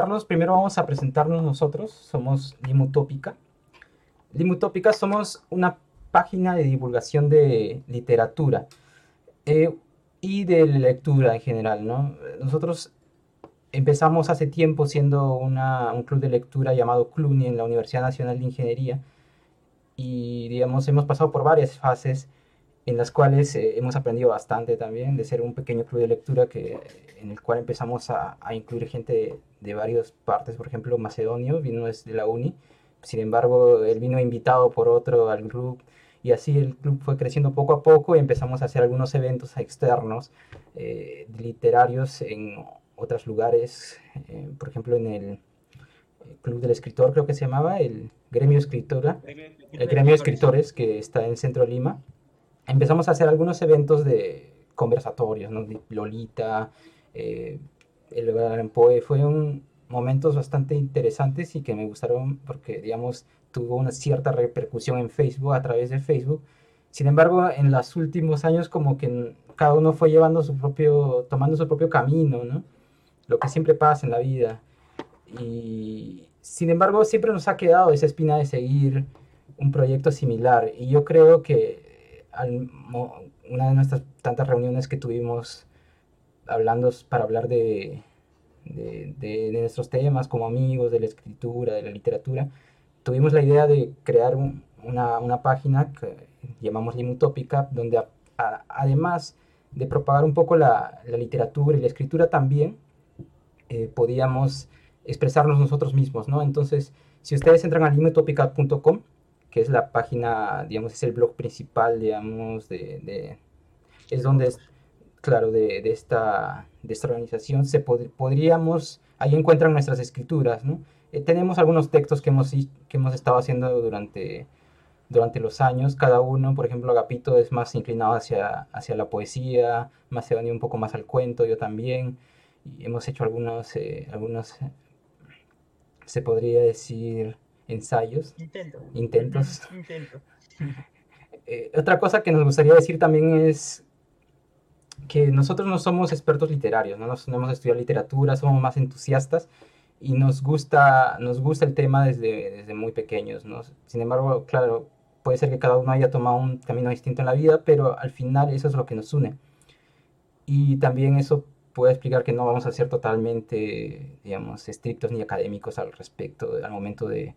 saludarlos, primero vamos a presentarnos nosotros. Somos Limutópica. Limutópica somos una página de divulgación de literatura eh, y de lectura en general, ¿no? Nosotros empezamos hace tiempo siendo un club de lectura llamado CLUNY en la Universidad Nacional de Ingeniería y, digamos, hemos pasado por varias fases en las cuales eh, hemos aprendido bastante también de ser un pequeño club de lectura que, en el cual empezamos a, a incluir gente de, de, varias partes, por ejemplo, Macedonio vino desde la uni, sin embargo, él vino invitado por otro al club y así el club fue creciendo poco a poco y empezamos a hacer algunos eventos externos eh, literarios en otros lugares, eh, por ejemplo en el Club del Escritor creo que se llamaba, el Gremio Escritora, el Gremio de Escritores que está en Centro Lima empezamos a hacer algunos eventos de conversatorios, ¿no? De Lolita, eh, el Gran Poe, fueron momentos bastante interesantes y que me gustaron porque, digamos, tuvo una cierta repercusión en Facebook, a través de Facebook. Sin embargo, en los últimos años como que cada uno fue llevando su propio, tomando su propio camino, ¿no? Lo que siempre pasa en la vida. Y sin embargo, siempre nos ha quedado esa espina de seguir un proyecto similar. Y yo creo que una de nuestras tantas reuniones que tuvimos hablando para hablar de, de, nuestros temas como amigos, de la escritura, de la literatura, tuvimos la idea de crear una, una, página que llamamos Limutópica, donde además de propagar un poco la, la, literatura y la escritura también, eh, podíamos expresarnos nosotros mismos, ¿no? Entonces, si ustedes entran a limutópica.com, que es la página, digamos, es el blog principal, digamos, de, es donde claro, de, de, esta, de esta organización, se podríamos, ahí encuentran nuestras escrituras, ¿no? Eh, tenemos algunos textos que hemos, que hemos estado haciendo durante, durante los años, cada uno, por ejemplo, Agapito es más inclinado hacia, hacia la poesía, Macedonio un poco más al cuento, yo también, y hemos hecho algunos, eh, algunos, se podría decir, ensayos. Intentos. Eh, otra cosa que nos gustaría decir también es que nosotros no somos expertos literarios, no, nos, hemos estudiado literatura, somos más entusiastas y nos gusta, nos gusta el tema desde, desde muy pequeños. ¿no? Sin embargo, claro, puede ser que cada uno haya tomado un camino distinto en la vida, pero al final eso es lo que nos une. Y también eso puede explicar que no vamos a ser totalmente, digamos, estrictos ni académicos al respecto, al momento de,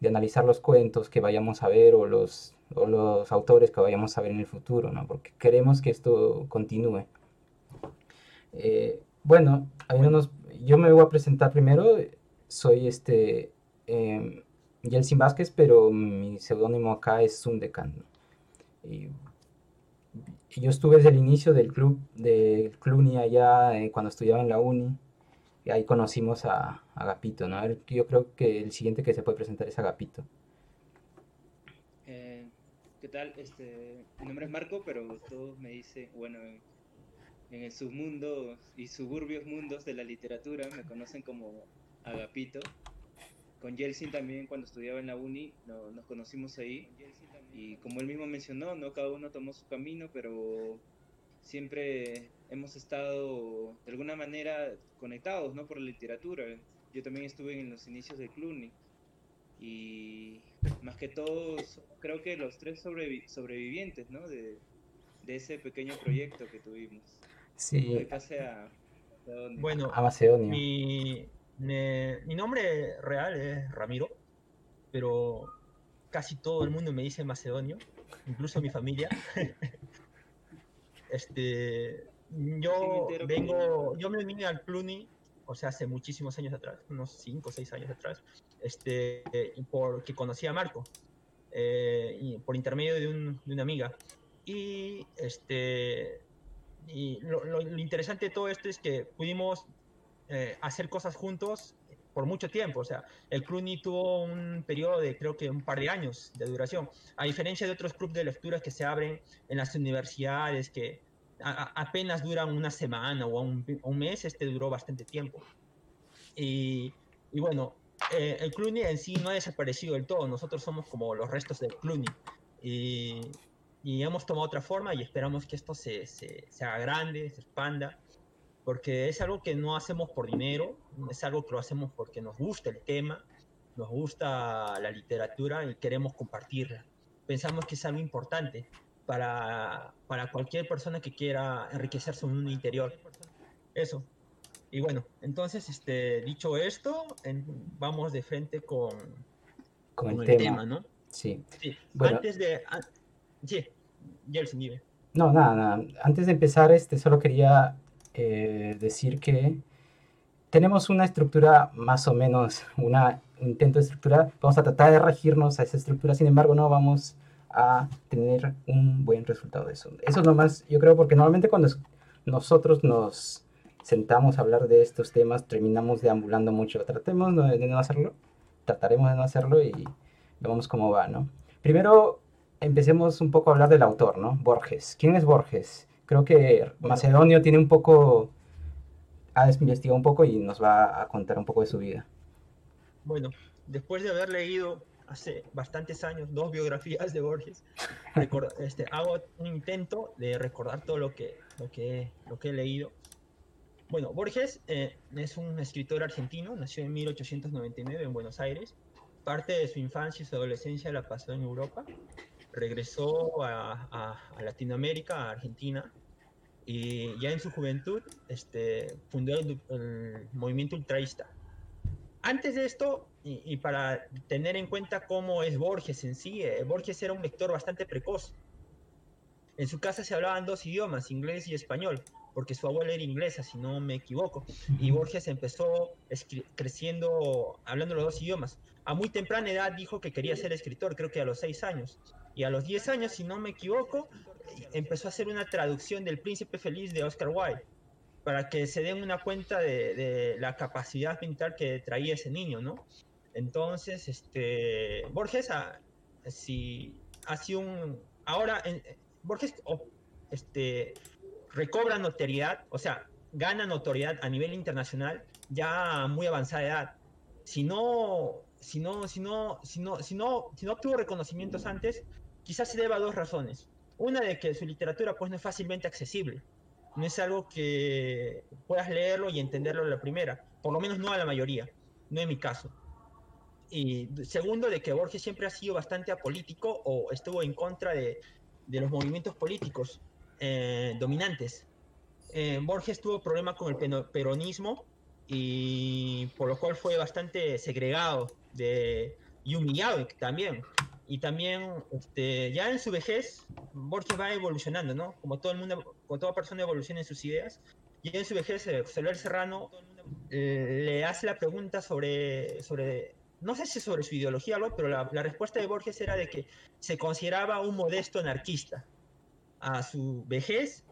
de analizar los cuentos que vayamos a ver o los, o los autores que vayamos a ver en el futuro, ¿no? Porque queremos que esto continúe. Eh, bueno, yo me voy a presentar primero. Soy este eh, Vázquez, pero mi seudónimo acá es Sundekan. Y, yo estuve desde el inicio del club, del CLUNY allá eh, cuando estudiaba en la uni y ahí conocimos a, Agapito, ¿no? yo creo que el siguiente que se puede presentar es Agapito. Eh, ¿Qué tal? Este, mi nombre es Marco, pero todos me dicen, bueno, en el submundo y suburbios mundos de la literatura me conocen como Agapito. Con Yeltsin también cuando estudiaba en la uni nos conocimos ahí y como él mismo mencionó, no cada uno tomó su camino, pero siempre hemos estado de alguna manera conectados ¿no? por la literatura. Yo también estuve en los inicios de Cluny y más que todos, creo que los tres sobrevivientes ¿no? de, de, ese pequeño proyecto que tuvimos. Sí. A, bueno, a Macedonia. Mi, mi nombre real es Ramiro, pero casi todo el mundo me dice macedonio, incluso mi familia. este, yo vengo, yo me vine al Cluny, o sea, hace muchísimos años atrás, unos 5 o 6 años atrás, este, porque conocí a Marco, eh, por intermedio de, un, de, una amiga. Y, este, y lo, lo- lo interesante de todo esto es que pudimos eh, hacer cosas juntos por mucho tiempo. O sea, el Clooney tuvo un periodo de creo que un par de años de duración. A diferencia de otros clubes de lectura que se abren en las universidades, que apenas duran una semana o un, mes, este duró bastante tiempo. Y, bueno, eh, el Clooney en sí no ha desaparecido del todo. Nosotros somos como los restos del Clooney. Y, y hemos tomado otra forma y esperamos que esto se, se, se haga grande, se expanda, porque es algo que no hacemos por dinero, es algo que lo hacemos porque nos gusta el tema, nos gusta la literatura y queremos compartirla. Pensamos que es algo importante para, para cualquier persona que quiera enriquecer su mundo interior. Eso. Y bueno, entonces, este, dicho esto, en- vamos de frente con, Con con el tema. ¿no? Sí. Sí. Bueno. Antes de... sí, dime. No, nada, nada. Antes de empezar, este, solo quería eh, decir que tenemos una estructura más o menos, una, un intento de estructura. Vamos a tratar de regirnos a esa estructura, sin embargo, no vamos a tener un buen resultado de eso. Eso nomás, yo creo, porque normalmente cuando nosotros nos sentamos a hablar de estos temas, terminamos deambulando mucho. Tratemos de no hacerlo, trataremos de no hacerlo y veamos cómo va, ¿no? Primero, empecemos un poco a hablar del autor, ¿no? Borges. ¿Quién es Borges? Creo que Macedonio tiene un poco, ha investigado un poco y nos va a contar un poco de su vida. Bueno, después de haber leído hace bastantes años dos biografías de Borges, recor- este, hago un intento de recordar todo lo que, lo que, lo que he leído. Bueno, Borges eh, es un escritor argentino, nació en 1899 en Buenos Aires. Parte de su infancia y su adolescencia la pasó en Europa. Regresó a, a- a Latinoamérica, a Argentina, y ya en su juventud este, fundó el, el movimiento ultraísta. Antes de esto, y, y para tener en cuenta cómo es Borges en sí, eh, Borges era un lector bastante precoz. En su casa se hablaban dos idiomas, inglés y español, porque su abuela era inglesa, si no me equivoco. Y Borges empezó creciendo hablando los dos idiomas. A muy temprana edad dijo que quería ser escritor, creo que a los seis años. Y a los diez años, si no me equivoco, empezó a hacer una traducción del Príncipe Feliz de Oscar Wilde para que se den una cuenta de, de la capacidad mental que traía ese niño, ¿no? Entonces, este, Borges ha, si, ha sido un... Ahora, en- Borges o- este, recobra notoriedad, o sea, gana notoriedad a nivel internacional ya a muy avanzada edad. Si no, si no, si no, si no, si no, si no obtuvo reconocimientos antes, quizás se deba a dos razones. Una de que su literatura pues no es fácilmente accesible no es algo que puedas leerlo y entenderlo a la primera, por lo menos no a la mayoría, no en mi caso. Y segundo, de que Borges siempre ha sido bastante apolítico o estuvo en contra de, de los movimientos políticos eh, dominantes. Eh, Borges tuvo problemas con el peronismo y por lo cual fue bastante segregado de, y humillado también. Y también, este, ya en su vejez, Borges va evolucionando, ¿no? Como todo el mundo, como toda persona evoluciona en sus ideas. Y en su vejez, eh, Soler Serrano eh, le hace la pregunta sobre, sobre, no sé si sobre su ideología o algo, pero la, la respuesta de Borges era de que se consideraba un modesto anarquista. A su vejez,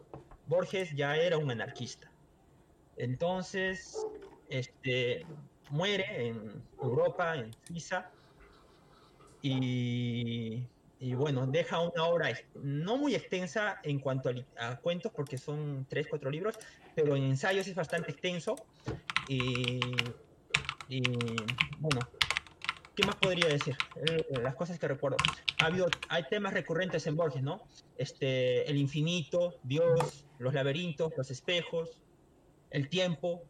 Borges ya era un anarquista. Entonces, este, muere en Europa, en Suiza, y, y bueno, deja una obra no muy extensa en cuanto a, a cuentos, porque son tres, cuatro libros, pero en ensayos es bastante extenso. Y, y, bueno, ¿qué más podría decir? Eh, las cosas que recuerdo. Ha habido, hay temas recurrentes en Borges, ¿no? Este, el infinito, Dios, los laberintos, los espejos, el tiempo,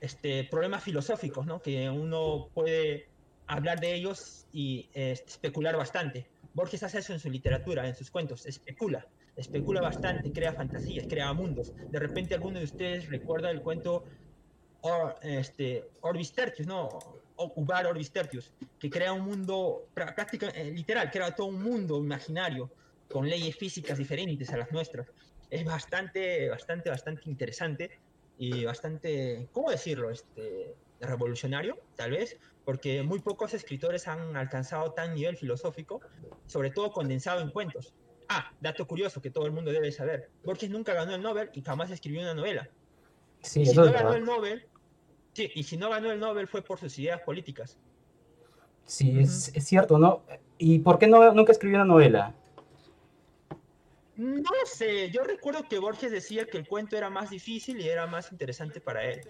este, problemas filosóficos, ¿no? Que uno puede hablar de ellos y eh, especular bastante. Borges hace eso en su literatura, en sus cuentos, especula, especula bastante, crea fantasías, crea mundos. De repente alguno de ustedes recuerda el cuento Or, este, Orbis Tertius, ¿no? O Ubar Orbis Tertius, que crea un mundo prá- práctica, eh, literal, crea todo un mundo imaginario con leyes físicas diferentes a las nuestras. Es bastante, bastante, bastante interesante y bastante, ¿cómo decirlo? Este, revolucionario, tal vez, porque muy pocos escritores han alcanzado tan nivel filosófico, sobre todo condensado en cuentos. Ah, dato curioso que todo el mundo debe saber. Borges nunca ganó el Nobel y jamás escribió una novela. Sí, y si no ganó verdad. el Nobel, sí, y si no ganó el Nobel fue por sus ideas políticas. Sí, es, es cierto, ¿no? ¿Y por qué no, nunca escribió una novela? No lo sé, yo recuerdo que Borges decía que el cuento era más difícil y era más interesante para él.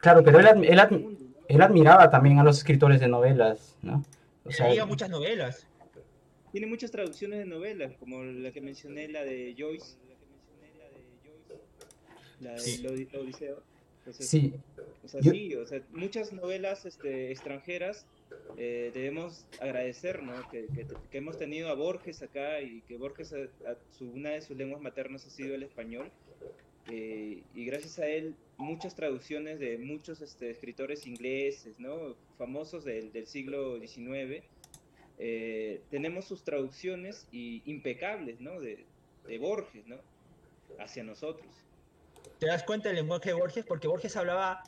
Claro, pero él, adm- él, adm- él admiraba también a los escritores de novelas, ¿no? O sea, Leía muchas novelas. Tiene muchas traducciones de novelas, como la que mencioné, la de Joyce. La de Sí. Odi- Odiseo. Entonces, sí, O sea, Yo- sí, o sea, muchas novelas este, extranjeras eh, debemos agradecer, ¿no? Que, que- que hemos tenido a Borges acá y que Borges, a- a su- una de sus lenguas maternas ha sido el español. Eh, y gracias a él, muchas traducciones de muchos este, escritores ingleses, ¿no? Famosos del, del siglo XIX. eh, tenemos sus traducciones y impecables, ¿no? De, de Borges, ¿no? Hacia nosotros. ¿Te das cuenta del lenguaje de Borges? Porque Borges hablaba,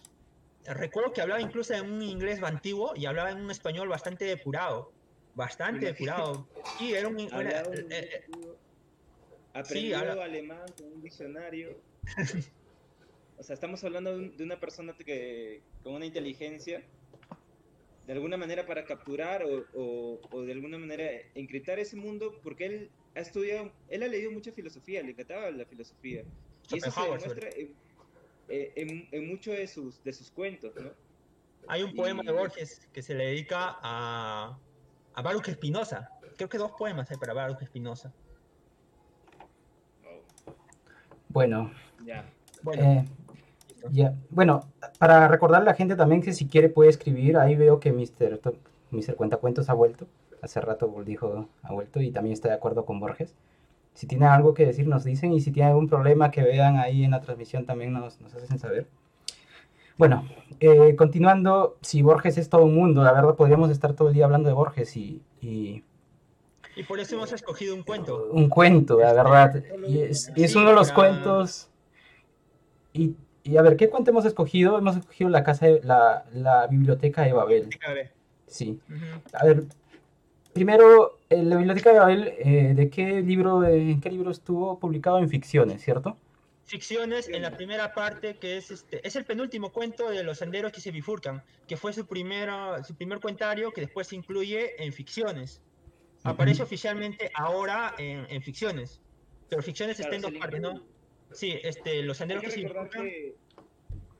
recuerdo que hablaba incluso en un inglés antiguo y hablaba en un español bastante depurado. Bastante depurado. Sí, era un... era- un eh, aprendió habla- alemán con un diccionario. o sea, estamos hablando de, un- de una persona que con una inteligencia, de alguna manera para capturar o, o- o de alguna manera encriptar ese mundo, porque él ha estudiado, él ha leído mucha filosofía, le encantaba la filosofía. Y eso se demuestra en, en- en muchos de sus, de sus cuentos, ¿no? Hay un poema de Y- Borges que se le dedica a, a Baruch Espinosa. Creo que dos poemas hay para Baruch Espinosa. Oh, bueno, ya. Bueno, eh, ya. Bueno, para recordarle a la gente también que si quiere puede escribir, ahí veo que Mr. To- Mr. Cuentacuentos ha vuelto, hace rato dijo ha vuelto y también está de acuerdo con Borges. Si tienen algo que decir nos dicen y si tienen algún problema que vean ahí en la transmisión también nos, nos hacen saber. Bueno, eh, continuando, si Borges es todo un mundo, la verdad podríamos estar todo el día hablando de Borges y, y y por eso hemos escogido un cuento. un cuento, la verdad. Y es, y es Sí, uno de los para- cuentos. Y, y a ver, ¿qué cuento hemos escogido? Hemos escogido la casa de, la, la biblioteca de Babel. Sí. A ver, primero, eh, la biblioteca de Babel, eh, ¿de qué libro, en qué libro estuvo publicado en ficciones, cierto? Ficciones en la primera parte, que es este, es el penúltimo cuento de los senderos que se bifurcan, que fue su primera, su primer cuentario que después se incluye en ficciones. Aparece oficialmente ahora en, en ficciones, pero ficciones está Claro, en dos partes, ¿no? Sí, este, los senderos que se bifurcan. que,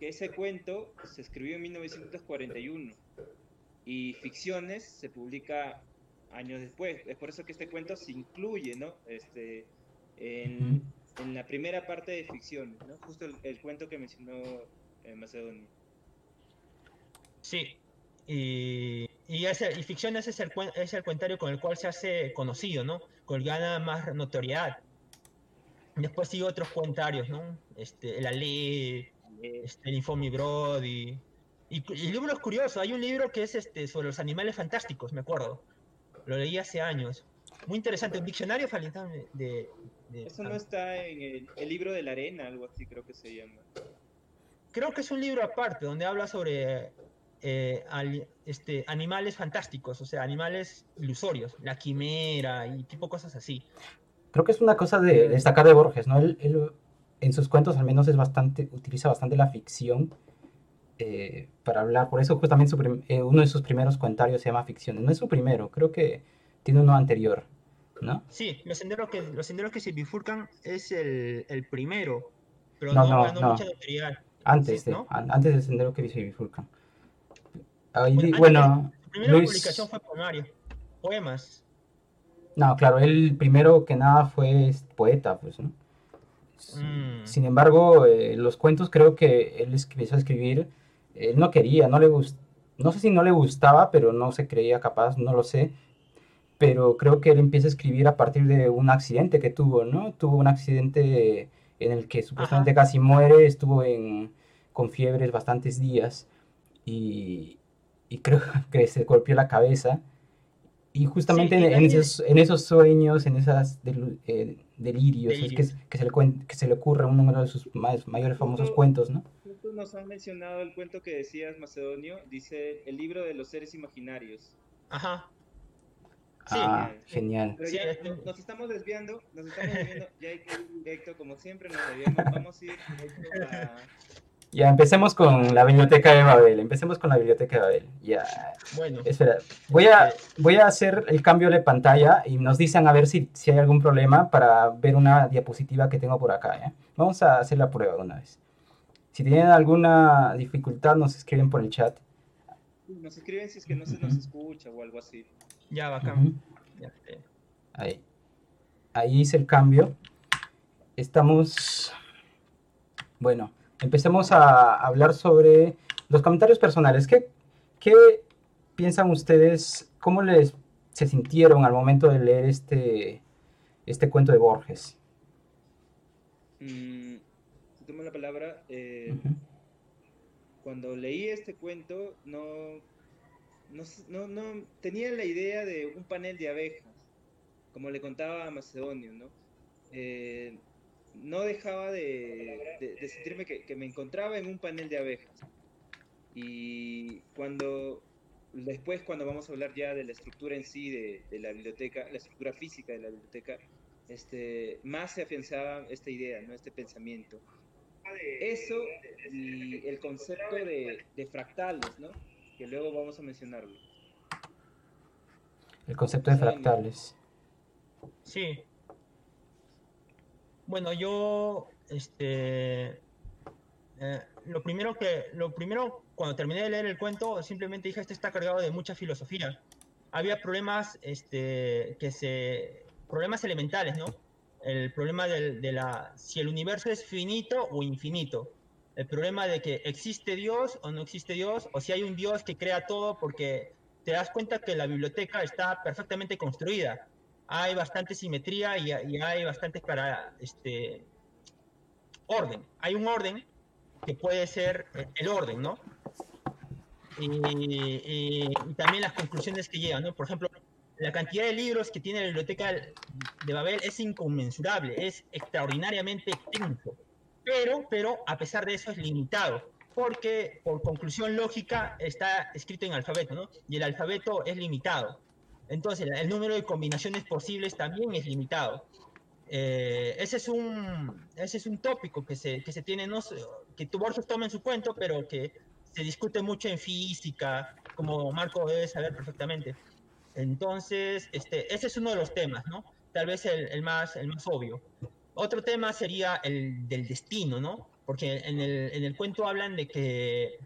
que ese cuento se escribió en 1941 y Ficciones se publica años después. Es por eso que este cuento se incluye, ¿no? Este, en, en la primera parte de Ficciones, ¿no? Justo el, el cuento que mencionó eh, Macedonio. Sí. Y, y, ese- y ficciones es el, es el cuentario con el cual se hace conocido, ¿no? Con el gana más notoriedad. Después sigue otros cuentarios, ¿no? Este, La Ley, este, el Infomi Brody. Y, y libros curiosos, hay un libro que es este, sobre los animales fantásticos, me acuerdo. Lo leí hace años. Muy interesante, un diccionario de- de- Eso no está en el, el libro de la arena, algo así creo que se llama. Creo que es un libro aparte, donde habla sobre eh, ali- este, animales fantásticos, o sea, animales ilusorios, la quimera y tipo cosas así. Creo que es una cosa de destacar de Borges, ¿no? Él, él, en sus cuentos al menos es bastante, utiliza bastante la ficción eh, para hablar. Por eso justamente su eh, uno de sus primeros cuentarios se llama Ficciones. No es su primero, creo que tiene uno anterior, ¿no? Sí, los senderos que, los senderos que se bifurcan es el, el primero, pero No, no, no, mucha notoriedad. Antes, de, antes del sendero que se bifurcan. Ahí Bueno, primera Luis- publicación fue poemario, poemas. no, claro, él primero que nada fue poeta, pues, ¿no? Mm. Sin embargo, eh, los cuentos creo que él empezó a escribir, él no quería, no le gust- no sé si no le gustaba, pero no se creía capaz, no lo sé, pero creo que él empieza a escribir a partir de un accidente que tuvo, ¿no? Tuvo un accidente en el que supuestamente casi muere, estuvo en, con fiebres bastantes días y, y creo que se golpeó la cabeza. Y justamente Sí, en, esos, en esos sueños, en esos delirios, es que, se le que se le ocurre uno de sus más, mayores famosos cuentos, ¿no? Nos han mencionado el cuento que decías, Macedonio, dice el libro de los seres imaginarios. Ajá. Sí. Ah, genial. Pero ya nos, nos estamos desviando, nos estamos desviando, ya hay que ir directo, como siempre nos debemos, vamos a ir directo a... Ya, empecemos con la biblioteca de Babel. Empecemos con la biblioteca de Babel. Ya, Bueno, espera. Voy a, voy a hacer el cambio de pantalla y nos dicen a ver si, si hay algún problema para ver una diapositiva que tengo por acá. ¿ya? Vamos a hacer la prueba de una vez. Si tienen alguna dificultad, nos escriben por el chat. Nos escriben si es que no se nos escucha o algo así. ya bacán. Ya, eh, Ahí. Ahí hice el cambio. Estamos. Bueno, empecemos a hablar sobre los comentarios personales. ¿Qué, qué piensan ustedes? ¿Cómo les se sintieron al momento de leer este, este cuento de Borges? Mm, si tomo la palabra, eh, Ujú. cuando leí este cuento, no, no, no, no- tenía la idea de un panel de abejas, como le contaba a Macedonio, ¿no? Eh, no dejaba de, de- de sentirme que, que me encontraba en un panel de abejas. Y cuando, después cuando vamos a hablar ya de la estructura en sí de, de la biblioteca, la estructura física de la biblioteca, este, más se afianzaba esta idea, ¿no? Este pensamiento. Eso y el concepto de, de fractales, ¿no? Que luego vamos a mencionarlo. El concepto de Sí, fractales. Sí. Bueno, yo, este, eh, lo primero que, lo primero, cuando terminé de leer el cuento, simplemente dije, este está cargado de mucha filosofía. Había problemas, este, que se, problemas elementales, ¿no? El problema del- de la, si el universo es finito o infinito. El problema de que existe Dios o no existe Dios, o si hay un Dios que crea todo, porque te das cuenta que la biblioteca está perfectamente construida hay bastante simetría y, y hay bastante para este orden. Hay un orden que puede ser eh, el orden, ¿no? Y, y- y también las conclusiones que llegan, ¿no? Por ejemplo, la cantidad de libros que tiene la biblioteca de Babel es inconmensurable, es extraordinariamente extenso. Pero, pero a pesar de eso es limitado, porque por conclusión lógica está escrito en alfabeto, ¿no? Y el alfabeto es limitado. Entonces, el número de combinaciones posibles también es limitado. Eh, ese, es un, ese es un tópico que se, que se tiene, no que tu Borges toma en su cuento, pero que se discute mucho en física, como Marco debe saber perfectamente. Entonces, este, ese es uno de los temas, ¿no? Tal vez el, el más, el más obvio. Otro tema sería el del destino, ¿no? Porque en el, en el cuento hablan de que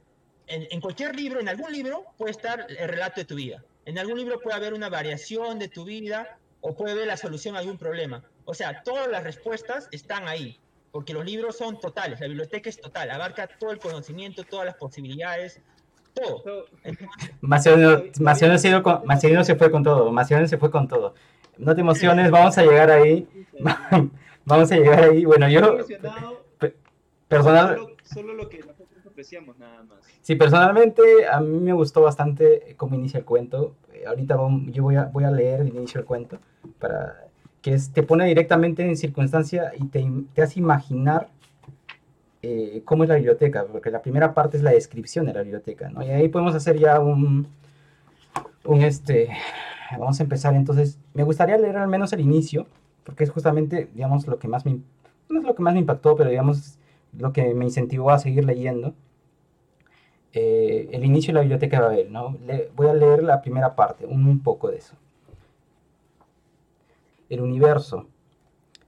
en, en cualquier libro, en algún libro, puede estar el relato de tu vida. En algún libro puede haber una variación de tu vida o puede haber la solución a algún problema. O sea, todas las respuestas están ahí, porque los libros son totales, la biblioteca es total, abarca todo el conocimiento, todas las posibilidades, todo. Macedonio, Macedonio se, con- Macedonio se fue con todo. Macedonio se fue con todo. No te emociones, vamos a llegar ahí. Vamos a llegar ahí. Bueno, Yo personal, solo, solo lo que apreciamos nada más. Sí, personalmente a mí me gustó bastante cómo inicia el cuento. Eh, ahorita yo voy a, leer el inicio del cuento para que es- te pone directamente en circunstancia y te, te hace imaginar eh, cómo es la biblioteca, porque la primera parte es la descripción de la biblioteca, ¿no? Y ahí podemos hacer ya un, un este, vamos a empezar entonces. Me gustaría leer al menos el inicio, porque es justamente, digamos, lo que más me, no es lo que más me impactó, pero digamos, lo que me incentivó a seguir leyendo eh, el inicio de la biblioteca de Babel, ¿no? Voy a leer la primera parte, un poco de eso. El universo,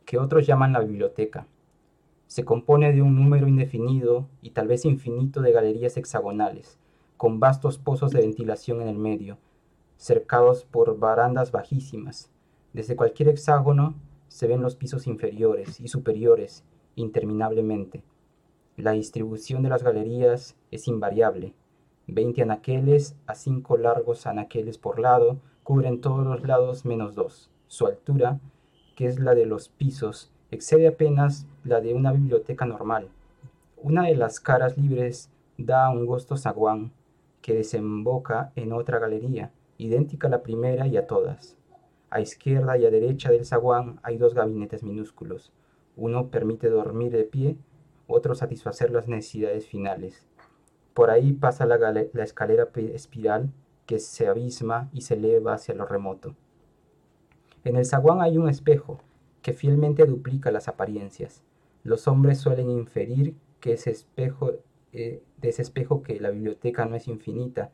que otros llaman la biblioteca, se compone de un número indefinido y tal vez infinito de galerías hexagonales, con vastos pozos de ventilación en el medio, cercados por barandas bajísimas. Desde cualquier hexágono se ven los pisos inferiores y superiores interminablemente. La distribución de las galerías es invariable. 20 anaqueles a 5 largos anaqueles por lado cubren todos los lados menos dos. Su altura, que es la de los pisos, excede apenas la de una biblioteca normal. Una de las caras libres da a un angosto zaguán que desemboca en otra galería, idéntica a la primera y a todas. A izquierda y a derecha del zaguán hay dos gabinetes minúsculos. Uno permite dormir de pie otro satisfacer las necesidades finales. Por ahí pasa la, escalera espiral que se abisma y se eleva hacia lo remoto. En el zaguán hay un espejo que fielmente duplica las apariencias. Los hombres suelen inferir que ese espejo, eh, de ese espejo que la biblioteca no es infinita.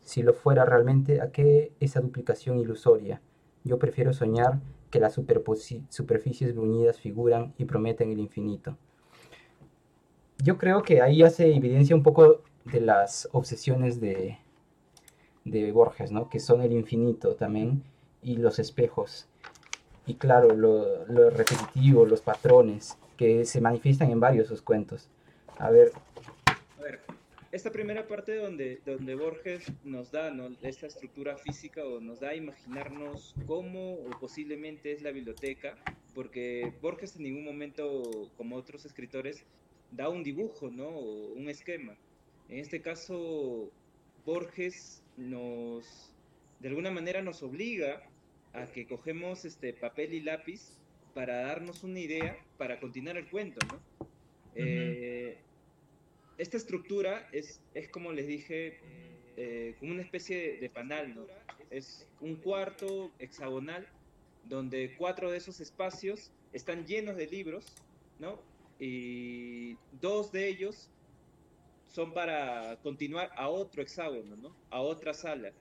Si lo fuera realmente, ¿a qué esa duplicación ilusoria? Yo prefiero soñar que las superficies bruñidas figuran y prometen el infinito. Yo creo que ahí hace evidencia un poco de las obsesiones de, de Borges, ¿no? Que son el infinito también y los espejos. Y claro, lo, repetitivo, los patrones que se manifiestan en varios de sus cuentos. A ver. A ver, esta primera parte donde, donde Borges nos da esta estructura física o nos da a imaginarnos cómo o posiblemente es la biblioteca, porque Borges en ningún momento, como otros escritores, da un dibujo, ¿no? O un esquema. En este caso, Borges nos, de alguna manera nos obliga a que cogemos este papel y lápiz para darnos una idea, para continuar el cuento, ¿no? esta estructura es, es como les dije, eh, como una especie de panal, ¿no? Es un cuarto hexagonal donde cuatro de esos espacios están llenos de libros, ¿no? Y dos de ellos son para continuar a otro hexágono, ¿no? A otra sala.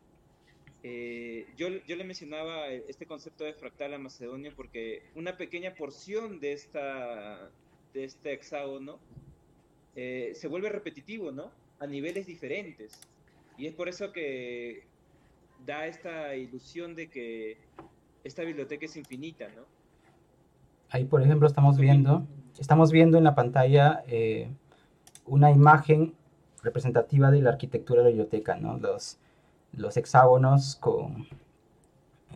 Eh, yo, yo, le mencionaba este concepto de fractal a Macedonia porque una pequeña porción de, esta, de este hexágono eh, se vuelve repetitivo, ¿no? A niveles diferentes. Y es por eso que da esta ilusión de que esta biblioteca es infinita, ¿no? Ahí, por ejemplo, estamos viendo, estamos viendo en la pantalla eh, una imagen representativa de la arquitectura de la biblioteca, ¿no? Los, los hexágonos con,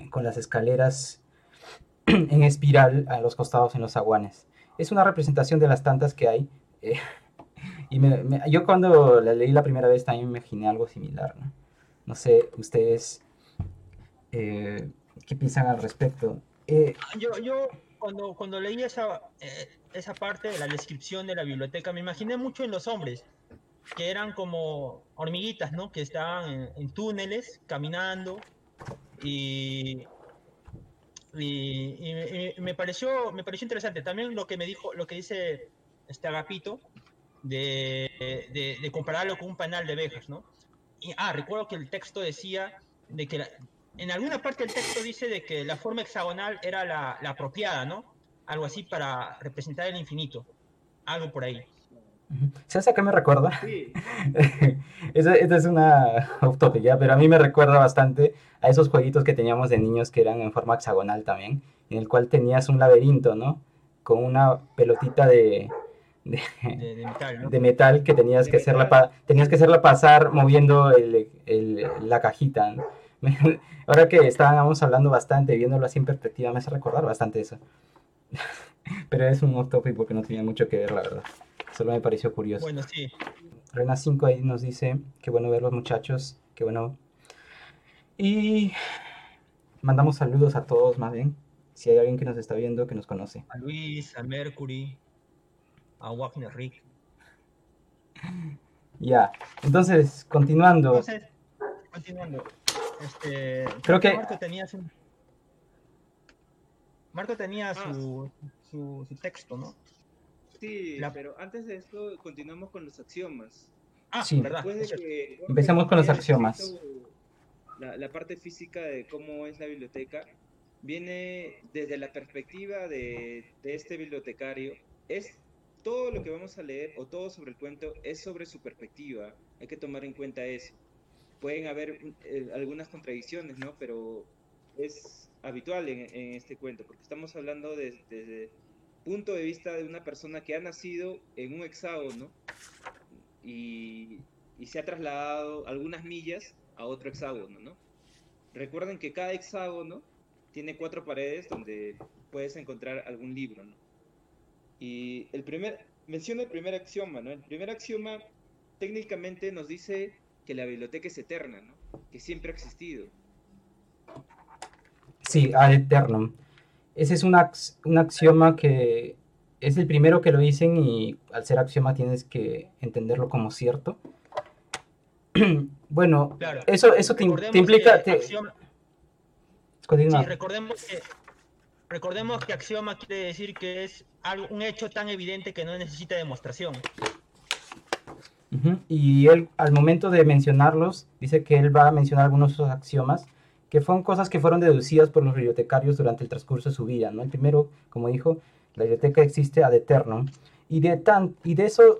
con las escaleras en espiral a los costados en los aguanes. Es una representación de las tantas que hay. Eh, y yo cuando la leí la primera vez también me imaginé algo similar, ¿no? No sé, ustedes, eh, ¿qué piensan al respecto? Yo, yo cuando, cuando leí esa, esa parte de la descripción de la biblioteca, me imaginé mucho en los hombres, que eran como hormiguitas, ¿no? Que estaban en, túneles, caminando, y, y, me, pareció, me pareció interesante. También lo que me dijo, lo que dice este Agapito, de, de, compararlo con un panal de abejas, ¿no? Y, ah, recuerdo que el texto decía de que en alguna parte del texto dice de que la forma hexagonal era la, la apropiada, ¿no? Algo así para representar el infinito, algo por ahí. ¿Sabes a qué me recuerda? Sí. esta, es una utopía, pero a mí me recuerda bastante a esos jueguitos que teníamos de niños que eran en forma hexagonal también, en el cual tenías un laberinto, ¿no? Con una pelotita de, de, metal, que tenías que, hacerla tenías que hacerla pasar moviendo la cajita. Ahora que estábamos hablando bastante, viéndolo así en perspectiva, me hace recordar bastante eso. Pero es un off topic porque no tenía mucho que ver, la verdad. Solo me pareció curioso. Bueno, sí. Rena 5 ahí nos dice, qué bueno ver los muchachos, qué bueno. Y mandamos saludos a todos más bien. Si hay alguien que nos está viendo, que nos conoce. A Luis, a Mercury, a Wagner Rick. Ya, entonces, continuando. Entonces, continuando. Este, creo que. Marco Marco tenía ah, su, su, texto, ¿no? Sí, pero antes de esto continuamos con los axiomas. Ah, sí, verdad. Que Empecemos con los axiomas. La, la, parte física de cómo es la biblioteca viene desde la perspectiva de, de este bibliotecario. Es todo lo que vamos a leer o todo sobre el cuento es sobre su perspectiva. Hay que tomar en cuenta eso. Pueden haber eh, algunas contradicciones, ¿no? Pero es habitual en, este cuento, porque estamos hablando desde el punto de vista de una persona que ha nacido en un hexágono y, y se ha trasladado algunas millas a otro hexágono, ¿no? Recuerden que cada hexágono tiene cuatro paredes donde puedes encontrar algún libro, ¿no? Y el primer, menciona el primer axioma, ¿no? El primer axioma técnicamente nos dice que la biblioteca es eterna, ¿no? Que siempre ha existido. Sí, ad eternum. Ese es un, un axioma que es el primero que lo dicen y al ser axioma tienes que entenderlo como cierto. bueno, eso, eso te, implica... Sí, recordemos que recordemos que axioma quiere decir que es algo, un hecho tan evidente que no necesita demostración. Y él, al momento de mencionarlos, dice que él va a mencionar algunos de esos axiomas, que fueron cosas que fueron deducidas por los bibliotecarios durante el transcurso de su vida, ¿no? El primero, como dijo, la biblioteca existe ad eternum, y de, tan, y de eso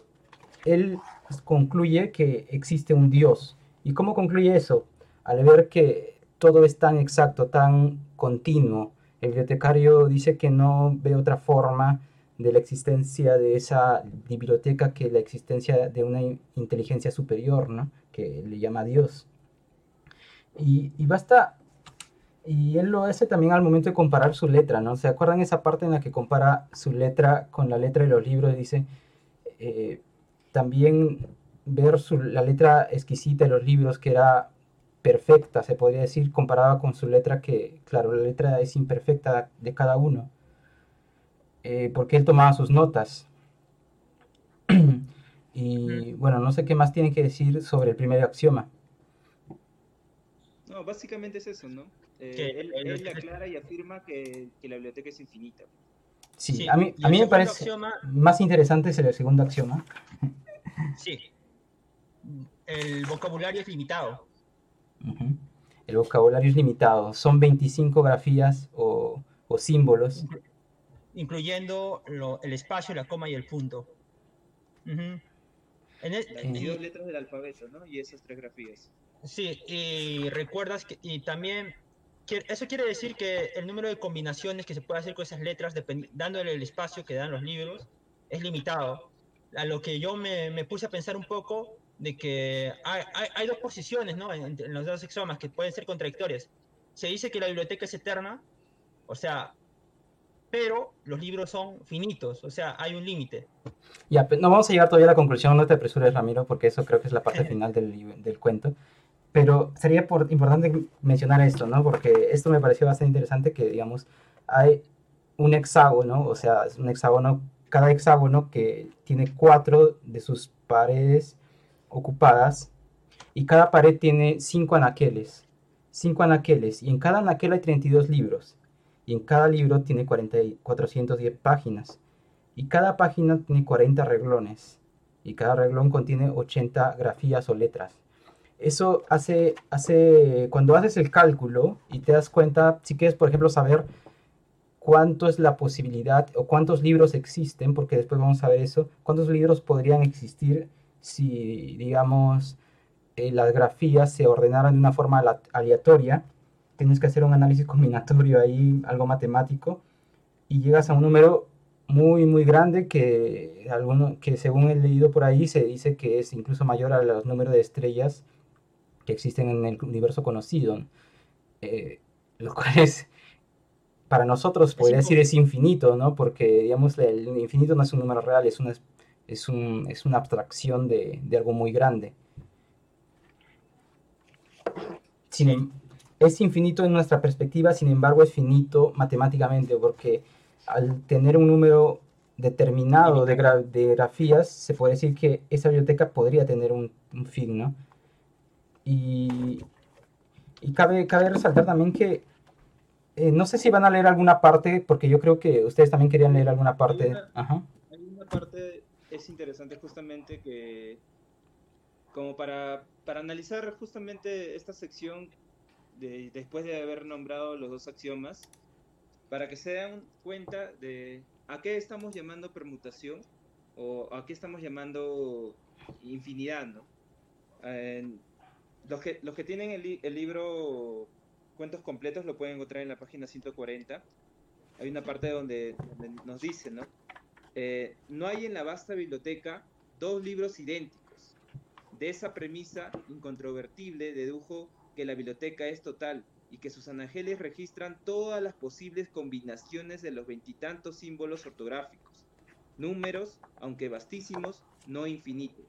él concluye que existe un Dios. ¿Y cómo concluye eso? Al ver que todo es tan exacto, tan continuo, el bibliotecario dice que no ve otra forma de la existencia de esa biblioteca que la existencia de una in- inteligencia superior, ¿no? Que le llama Dios. Y basta, y él lo hace también al momento de comparar su letra, ¿no? ¿Se acuerdan esa parte en la que compara su letra con la letra de los libros? Dice, eh, también ver su- la letra exquisita de los libros, que era perfecta, se podría decir, comparada con su letra que, claro, la letra es imperfecta de cada uno, eh, porque él tomaba sus notas. Y bueno, no sé qué más tiene que decir sobre el primer axioma. No, básicamente es eso, ¿no? Eh, él, el- él aclara y afirma que, que la biblioteca es infinita. Sí, Sí, a mí, a el mí me parece axioma- más interesante es el segundo axioma. Sí. El vocabulario es limitado. El vocabulario es limitado, son 25 grafías o, o símbolos. incluyendo lo- el espacio, la coma y el punto. Ujú. En el- Las Sí. 22 letras del alfabeto, ¿no? Y esas tres grafías. sí, y recuerdas que y también eso quiere decir que el número de combinaciones que se puede hacer con esas letras, dándole el espacio que dan los libros, es limitado. A lo que yo me, me puse a pensar un poco de que hay, hay- hay dos posiciones ¿no? en, en los dos axiomas que pueden ser contradictorias. Se dice que la biblioteca es eterna, o sea, pero los libros son finitos, o sea, hay un límite. Ya, no vamos a llegar todavía a la conclusión, no te apresures, Ramiro, porque eso creo que es la parte final del, del cuento. Pero sería por- importante mencionar esto, ¿no? Porque esto me pareció bastante interesante que, digamos, hay un hexágono, o sea, es un hexágono, cada hexágono que tiene cuatro de sus paredes ocupadas y cada pared tiene cinco anaqueles, cinco anaqueles, y en cada anaquel hay 32 libros, y en cada libro tiene 40 y 410 páginas. Y cada página tiene 40 reglones. Y cada reglón contiene 80 grafías o letras. Eso hace, hace, cuando haces el cálculo y te das cuenta, si quieres, por ejemplo, saber cuánto es la posibilidad o cuántos libros existen, porque después vamos a ver eso, cuántos libros podrían existir si, digamos, eh, las grafías se ordenaran de una forma aleatoria. Tienes que hacer un análisis combinatorio ahí, algo matemático, y llegas a un número muy, muy grande que, alguno, que según he leído por ahí se dice que es incluso mayor a los números de estrellas que existen en el universo conocido. Eh, lo cual es, para nosotros, podría decir, es infinito, ¿no? Porque, digamos, el infinito no es un número real, es una, es un, es una abstracción de, de algo muy grande. Sin em- es infinito en nuestra perspectiva, sin embargo, es finito matemáticamente, porque al tener un número determinado de, gra- de grafías, se puede decir que esa biblioteca podría tener un, un fin, ¿no? Y, y cabe, cabe resaltar también que eh, no sé si van a leer alguna parte, porque yo creo que ustedes también querían leer alguna parte. una- Ajá. Hay una parte, es interesante justamente que, como para, para analizar justamente esta sección, de, después de haber nombrado los dos axiomas, para que se den cuenta de a qué estamos llamando permutación o a qué estamos llamando infinidad, ¿no? Eh, los, que, los que tienen el, el libro Cuentos Completos lo pueden encontrar en la página 140. Hay una parte donde, donde nos dice, ¿no? Eh, no hay en la vasta biblioteca dos libros idénticos. De esa premisa incontrovertible dedujo que la biblioteca es total y que sus anageles registran todas las posibles combinaciones de los veintitantos símbolos ortográficos, números, aunque vastísimos, no infinitos.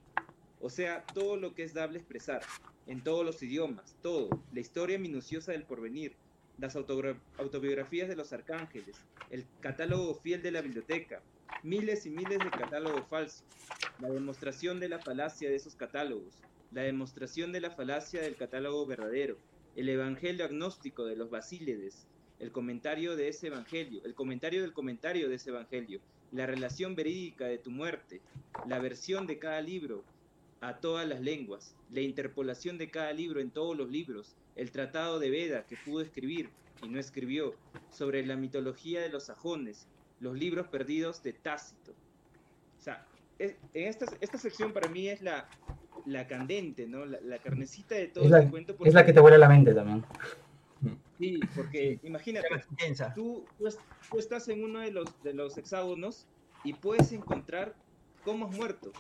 O sea, todo lo que es dable expresar, en todos los idiomas, todo, la historia minuciosa del porvenir, las autobiografías de los arcángeles, el catálogo fiel de la biblioteca, miles y miles de catálogos falsos, la demostración de la falacia de esos catálogos, la demostración de la falacia del catálogo verdadero, el evangelio agnóstico de los basílides, el comentario de ese evangelio, el comentario del comentario de ese evangelio, la relación verídica de tu muerte, la versión de cada libro a todas las lenguas, la interpolación de cada libro en todos los libros, el tratado de Veda que pudo escribir y no escribió, sobre la mitología de los sajones, los libros perdidos de Tácito. O sea, en esta, esta sección para mí es la, la candente, ¿no? La, carnecita de todo es la, este cuento. Es la que te vuela la mente también. Sí, porque imagínate, tú, tú, estás en uno de los, de los hexágonos y puedes encontrar cómo has muerto.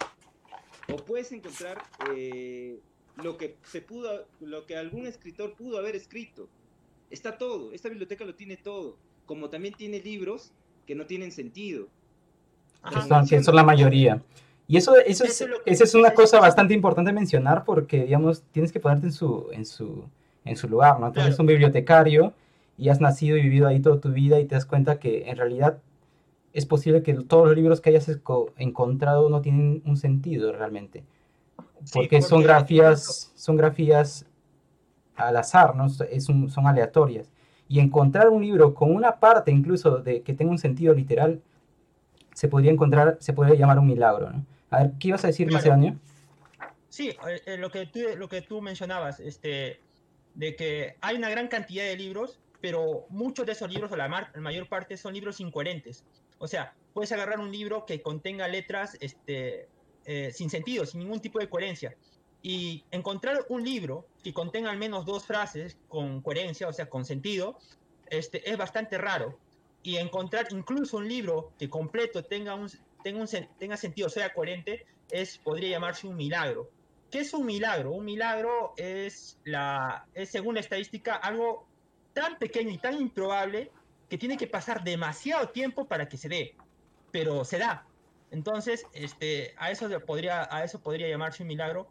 O puedes encontrar eh, lo que se pudo, lo que algún escritor pudo haber escrito. Está todo, esta biblioteca lo tiene todo. Como también tiene libros que no tienen sentido. son, que son la mayoría. Y eso, eso, es, una cosa bastante importante mencionar porque, digamos, tienes que ponerte en su, en su, en su lugar, ¿no? Entonces eres un bibliotecario y has nacido y vivido ahí toda tu vida y te das cuenta que en realidad es posible que todos los libros que hayas encontrado no tienen un sentido realmente. Porque, son grafías, son grafías al azar, ¿no? Es son aleatorias. Y encontrar un libro con una parte incluso de que tenga un sentido literal, se podría encontrar, se podría llamar un milagro, ¿no? A ver, ¿qué ibas a decir, Macedonio? Sí, eh, eh, lo, que tú, lo que tú mencionabas, este, de que hay una gran cantidad de libros, pero muchos de esos libros, o la, mayor parte, son libros incoherentes. O sea, puedes agarrar un libro que contenga letras este, eh, sin sentido, sin ningún tipo de coherencia. Y encontrar un libro que contenga al menos dos frases con coherencia, o sea, con sentido, este, es bastante raro. Y encontrar incluso un libro que completo tenga un, tenga, un, tenga sentido, sea coherente, es, podría llamarse un milagro. ¿Qué es un milagro? Un milagro es, la, es, según la estadística, algo tan pequeño y tan improbable que tiene que pasar demasiado tiempo para que se dé, pero se da. Entonces, este, a, eso podría, a eso podría llamarse un milagro.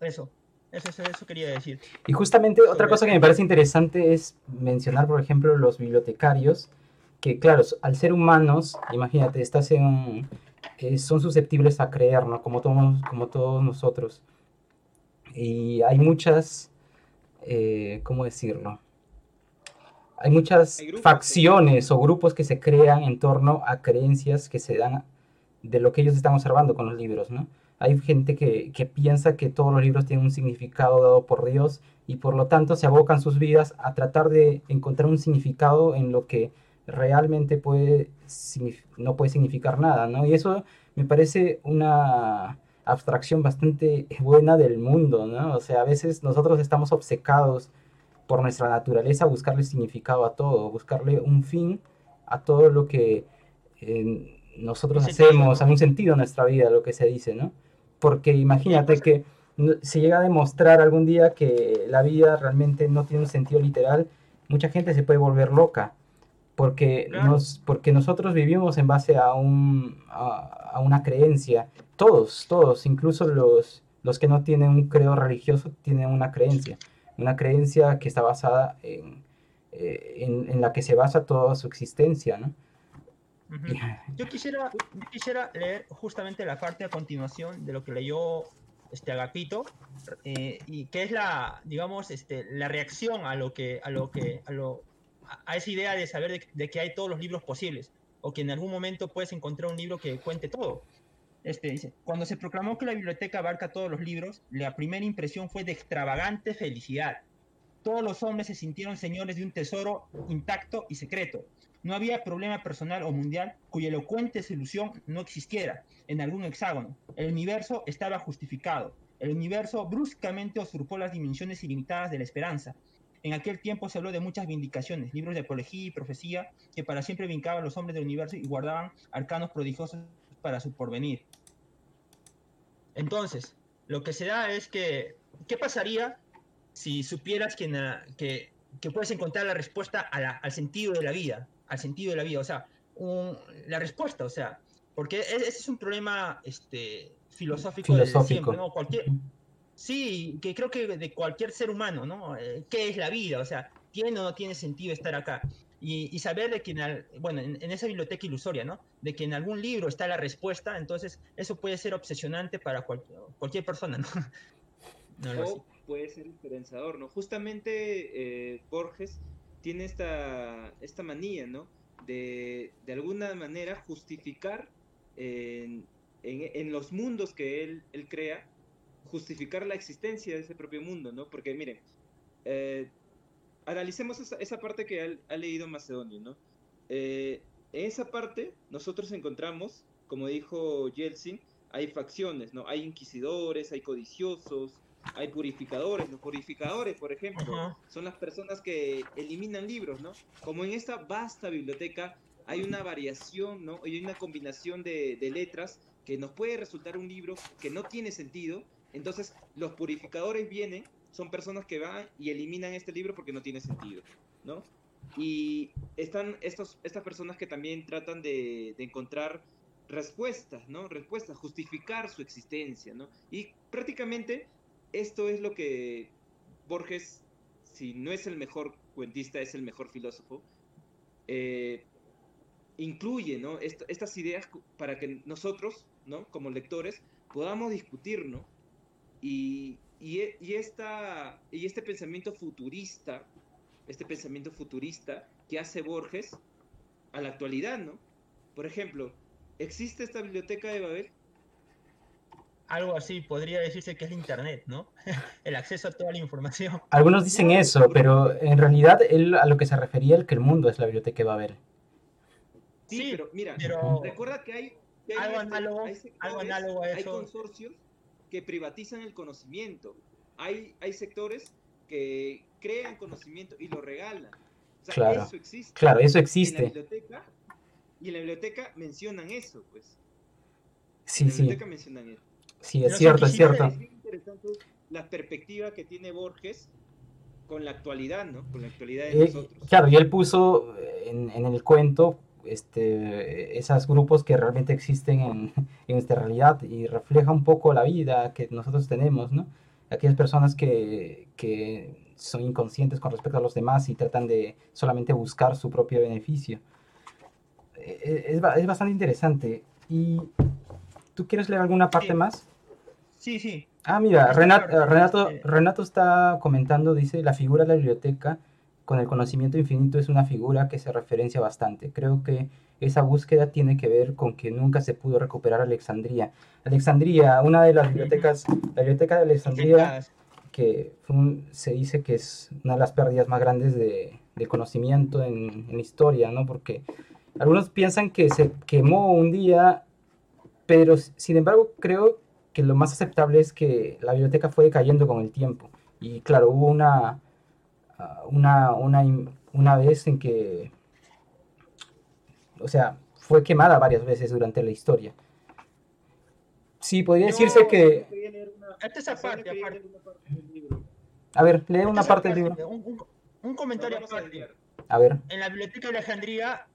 Eso, eso, eso, quería decir. Y justamente otra cosa que me parece interesante es mencionar, por ejemplo, los bibliotecarios que claro, al ser humanos, imagínate, estás en, eh, son susceptibles a creer, ¿no? Como todos, como todos nosotros. Y hay muchas, eh, ¿cómo decirlo? Hay muchas facciones o grupos que se crean en torno a creencias que se dan de lo que ellos están observando con los libros, ¿no? Hay gente que, que piensa que todos los libros tienen un significado dado por Dios y por lo tanto se abocan sus vidas a tratar de encontrar un significado en lo que realmente puede, no puede significar nada, ¿no? Y eso me parece una abstracción bastante buena del mundo, ¿no? O sea, a veces nosotros estamos obcecados por nuestra naturaleza a buscarle significado a todo, buscarle un fin a todo lo que eh, nosotros hacemos, a un sentido en nuestra vida, lo que se dice, ¿no? Porque imagínate que se llega a demostrar algún día que la vida realmente no tiene un sentido literal, mucha gente se puede volver loca porque, nos, porque nosotros vivimos en base a, un, a, una creencia. Todos, todos, incluso los, los que no tienen un credo religioso tienen una creencia. Una creencia que está basada en, eh, en, la que se basa toda su existencia, ¿no? Yo quisiera, quisiera leer justamente la parte a continuación de lo que leyó este Agapito, eh, y que es la, digamos, este, la reacción a lo que, a lo que, a lo, a esa idea de saber de, que hay todos los libros posibles, o que en algún momento puedes encontrar un libro que cuente todo. Este dice, cuando se proclamó que la biblioteca abarca todos los libros, la primera impresión fue de extravagante felicidad. Todos los hombres se sintieron señores de un tesoro intacto y secreto. No había problema personal o mundial cuya elocuente solución no existiera en algún hexágono. El universo estaba justificado. El universo bruscamente usurpó las dimensiones ilimitadas de la esperanza en aquel tiempo se habló de muchas vindicaciones, libros de apología y profecía que para siempre vincaban a los hombres del universo y guardaban arcanos prodigiosos para su porvenir. Entonces, lo que se da es que, ¿qué pasaría si supieras que, que, que puedes encontrar la respuesta al sentido de la vida? Al sentido de la vida, o sea, la respuesta, o sea, porque e, ese es un problema este, filosófico, de siempre, ¿no? Cualquier, Sí, que creo que de cualquier ser humano, ¿no? Eh, ¿Qué es la vida? O sea, ¿tiene o no tiene sentido estar acá? Y, saber de que, en, bueno, en, esa biblioteca ilusoria, ¿no? De que en algún libro está la respuesta, entonces eso puede ser obsesionante para cualquier persona, ¿no? o puede ser esperanzador, ¿no? Justamente eh, Borges tiene esta, esta manía, ¿no? De, de alguna manera justificar en, en, en los mundos que él, él, crea, justificar la existencia de ese propio mundo, ¿no? Porque miren, eh, analicemos esa, esa, parte que ha, ha leído Macedonio, ¿no? Eh, en esa parte nosotros encontramos, como dijo Yeltsin, hay facciones, ¿no? Hay inquisidores, hay codiciosos, hay purificadores. Los purificadores, por ejemplo, uh -huh. son las personas que eliminan libros, ¿no? Como en esta vasta biblioteca hay una variación, ¿no? Hay una combinación de, de letras que nos puede resultar un libro que no tiene sentido. Entonces, los purificadores vienen, son personas que van y eliminan este libro porque no tiene sentido, ¿no? Y están estos, estas personas que también tratan de, encontrar respuestas, ¿no? Respuestas, justificar su existencia, ¿no? Y prácticamente esto es lo que Borges, si no es el mejor cuentista, es el mejor filósofo, eh, incluye ¿no? Est estas ideas para que nosotros, ¿no? como lectores, podamos discutir, ¿no? Y, y, y, esta, y este pensamiento futurista, este pensamiento futurista que hace Borges a la actualidad, ¿no? Por ejemplo, ¿existe esta biblioteca de Babel? algo así, podría decirse que es Internet, ¿no? el acceso a toda la información. Algunos dicen eso, pero en realidad él a lo que se refería es que el mundo es la biblioteca a haber. Sí, sí pero mira, pero... recuerda que hay, que hay algo, este, análogo, hay sectores, algo análogo a eso. Hay consorcios que privatizan el conocimiento. Hay, hay sectores que crean conocimiento y lo regalan. O sea, claro, eso existe. Claro, eso existe. En la biblioteca, y en la biblioteca mencionan eso, pues. Sí, en la sí. biblioteca mencionan eso. Sí, es cierto, es cierto. Es interesante la perspectiva que tiene Borges con la actualidad, ¿no? Con la actualidad de eh, nosotros. Claro, y él puso en, en, el cuento este, esos grupos que realmente existen en, en nuestra realidad y refleja un poco la vida que nosotros tenemos, ¿no? Aquellas personas que, que son inconscientes con respecto a los demás y tratan de solamente buscar su propio beneficio. Eh, Es, es bastante interesante. ¿Y tú quieres leer alguna parte sí. más? Sí, sí. Ah, mira, Renato, Renato, Renato está comentando, dice, la figura de la biblioteca con el conocimiento infinito es una figura que se referencia bastante. Creo que esa búsqueda tiene que ver con que nunca se pudo recuperar Alexandría. Alexandría, una de las bibliotecas, la biblioteca de Alexandría, que un, se dice que es una de las pérdidas más grandes de, de conocimiento en, en historia, ¿no? Porque algunos piensan que se quemó un día, pero sin embargo creo que lo más aceptable es que la biblioteca fue cayendo con el tiempo. Y claro, hubo una, una, una, una vez en que, o sea, fue quemada varias veces durante la historia. Sí, podría decirse no, que... Esta es aparte, aparte. A ver, lee una parte del libro. Un, un, un comentario aparte. A ver. En la biblioteca de Alejandría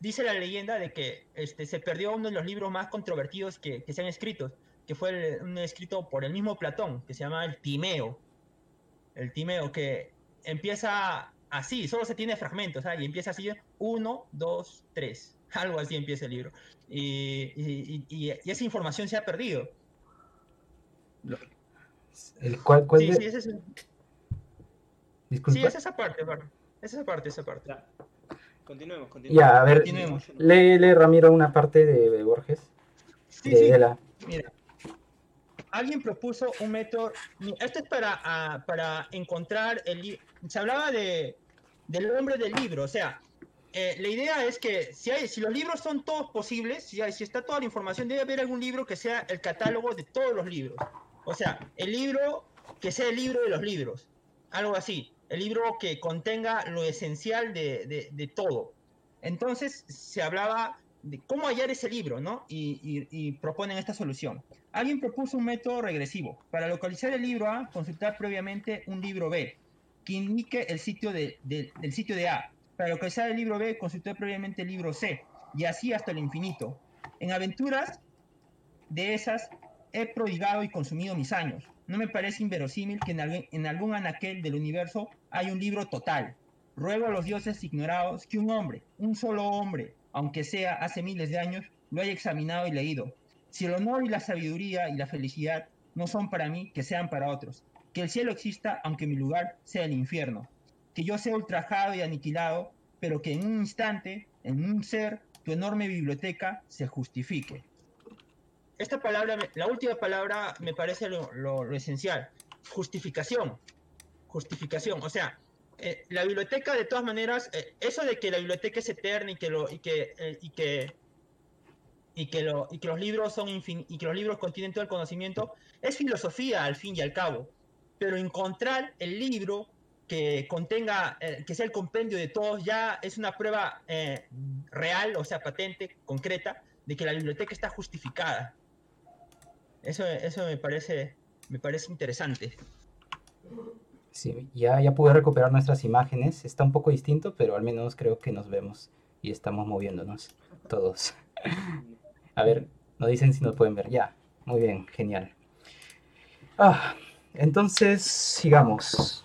dice la leyenda de que este, se perdió uno de los libros más controvertidos que, que se han escrito, que fue el, un escrito por el mismo Platón, que se llama el Timeo. El Timeo, que empieza así, solo se tiene fragmentos, ¿sabes? y empieza así, uno, dos, tres, algo así empieza el libro. Y, y, y, y esa información se ha perdido. ¿El cuál, cuál sí, de... sí, es ese. Sí, es esa parte, es esa parte, esa parte. Ya. Continuemos, continuemos. Ya, a ver, Continuemos. lee, lee, Ramiro una parte de, de Borges. Sí, de, sí. de la... Mira, alguien propuso un método. Esto es para, uh, para encontrar el. Se hablaba de, del hombre del libro, o sea, eh, la idea es que si, los libros son todos posibles, si, hay, si está toda la información, debe haber algún libro que sea el catálogo de todos los libros. O sea, el libro que sea el libro de los libros, algo así. El libro que contenga lo esencial de, de todo. Entonces se hablaba de cómo hallar ese libro, ¿no? Y, proponen esta solución. Alguien propuso un método regresivo. Para localizar el libro A, consultar previamente un libro B, que indique el sitio de, de, del sitio de A. Para localizar el libro B, consultar previamente el libro C, y así hasta el infinito. En aventuras de esas he prodigado y consumido mis años. No me parece inverosímil que en algún, en anaquel del universo hay un libro total. Ruego a los dioses ignorados que un hombre, un solo hombre, aunque sea hace miles de años, lo haya examinado y leído. Si el honor y la sabiduría y la felicidad no son para mí, que sean para otros. Que el cielo exista, aunque mi lugar sea el infierno. que yo sea ultrajado y aniquilado, pero que en un instante, en un ser, tu enorme biblioteca se justifique. Esta palabra, la última palabra me parece lo, esencial. Justificación. Justificación. O sea, eh, la biblioteca de todas maneras, eh, eso de que la biblioteca es eterna y que, lo, eh, y que lo, y que los libros son y que los libros contienen todo el conocimiento, es filosofía al fin y al cabo. Pero encontrar el libro que contenga, eh, que sea el compendio de todos, ya es una prueba real, o sea, patente, concreta, de que la biblioteca está justificada. Eso, eso me parece, me parece interesante. Sí, ya, ya pude recuperar nuestras imágenes. Está un poco distinto, pero al menos creo que nos vemos y estamos moviéndonos todos. A ver, nos dicen si nos pueden ver. Ya, muy bien, genial. Ah, entonces, sigamos.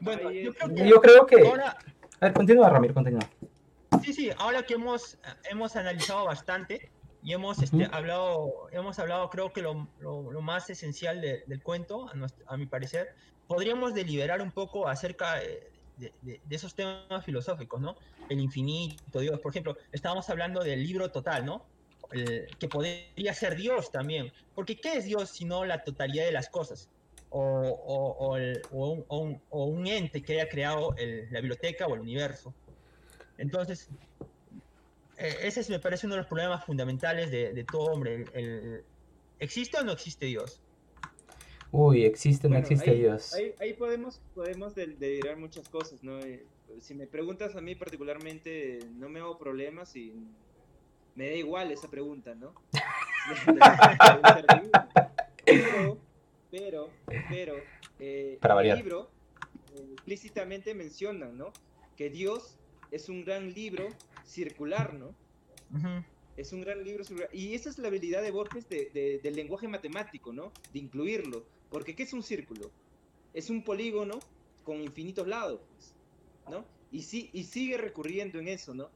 Bueno, yo creo que... A ver, continúa, Ramiro, continúa. Sí, sí, ahora que hemos, hemos analizado bastante y hemos este, hablado, hemos hablado creo que lo, lo, más esencial del cuento, a, a, mi parecer, podríamos deliberar un poco acerca de, de, esos temas filosóficos, ¿no? El infinito, Dios. Por ejemplo, estábamos hablando del libro total, ¿no? que podría ser Dios también. Porque ¿qué es Dios sino la totalidad de las cosas? O, o, o, un, ente que haya creado la biblioteca o el universo. Entonces, ese me parece uno de los problemas fundamentales de, todo hombre. ¿Existe o no existe Dios? Uy, existe o no existe Dios. Ahí, podemos, podemos delirar muchas cosas, ¿no? Eh, si me preguntas a mí particularmente, no me hago problemas y me da igual esa pregunta, ¿no? pero, pero, pero, eh, el libro eh, explícitamente menciona, ¿no? Que Dios es un gran libro circular, ¿no? Es un gran libro circular. Y esa es la habilidad de Borges de, del lenguaje matemático, ¿no? De incluirlo. Porque ¿qué es un círculo? Es un polígono con infinitos lados, pues, ¿no? Y, sí, y sigue recurriendo en eso, ¿no?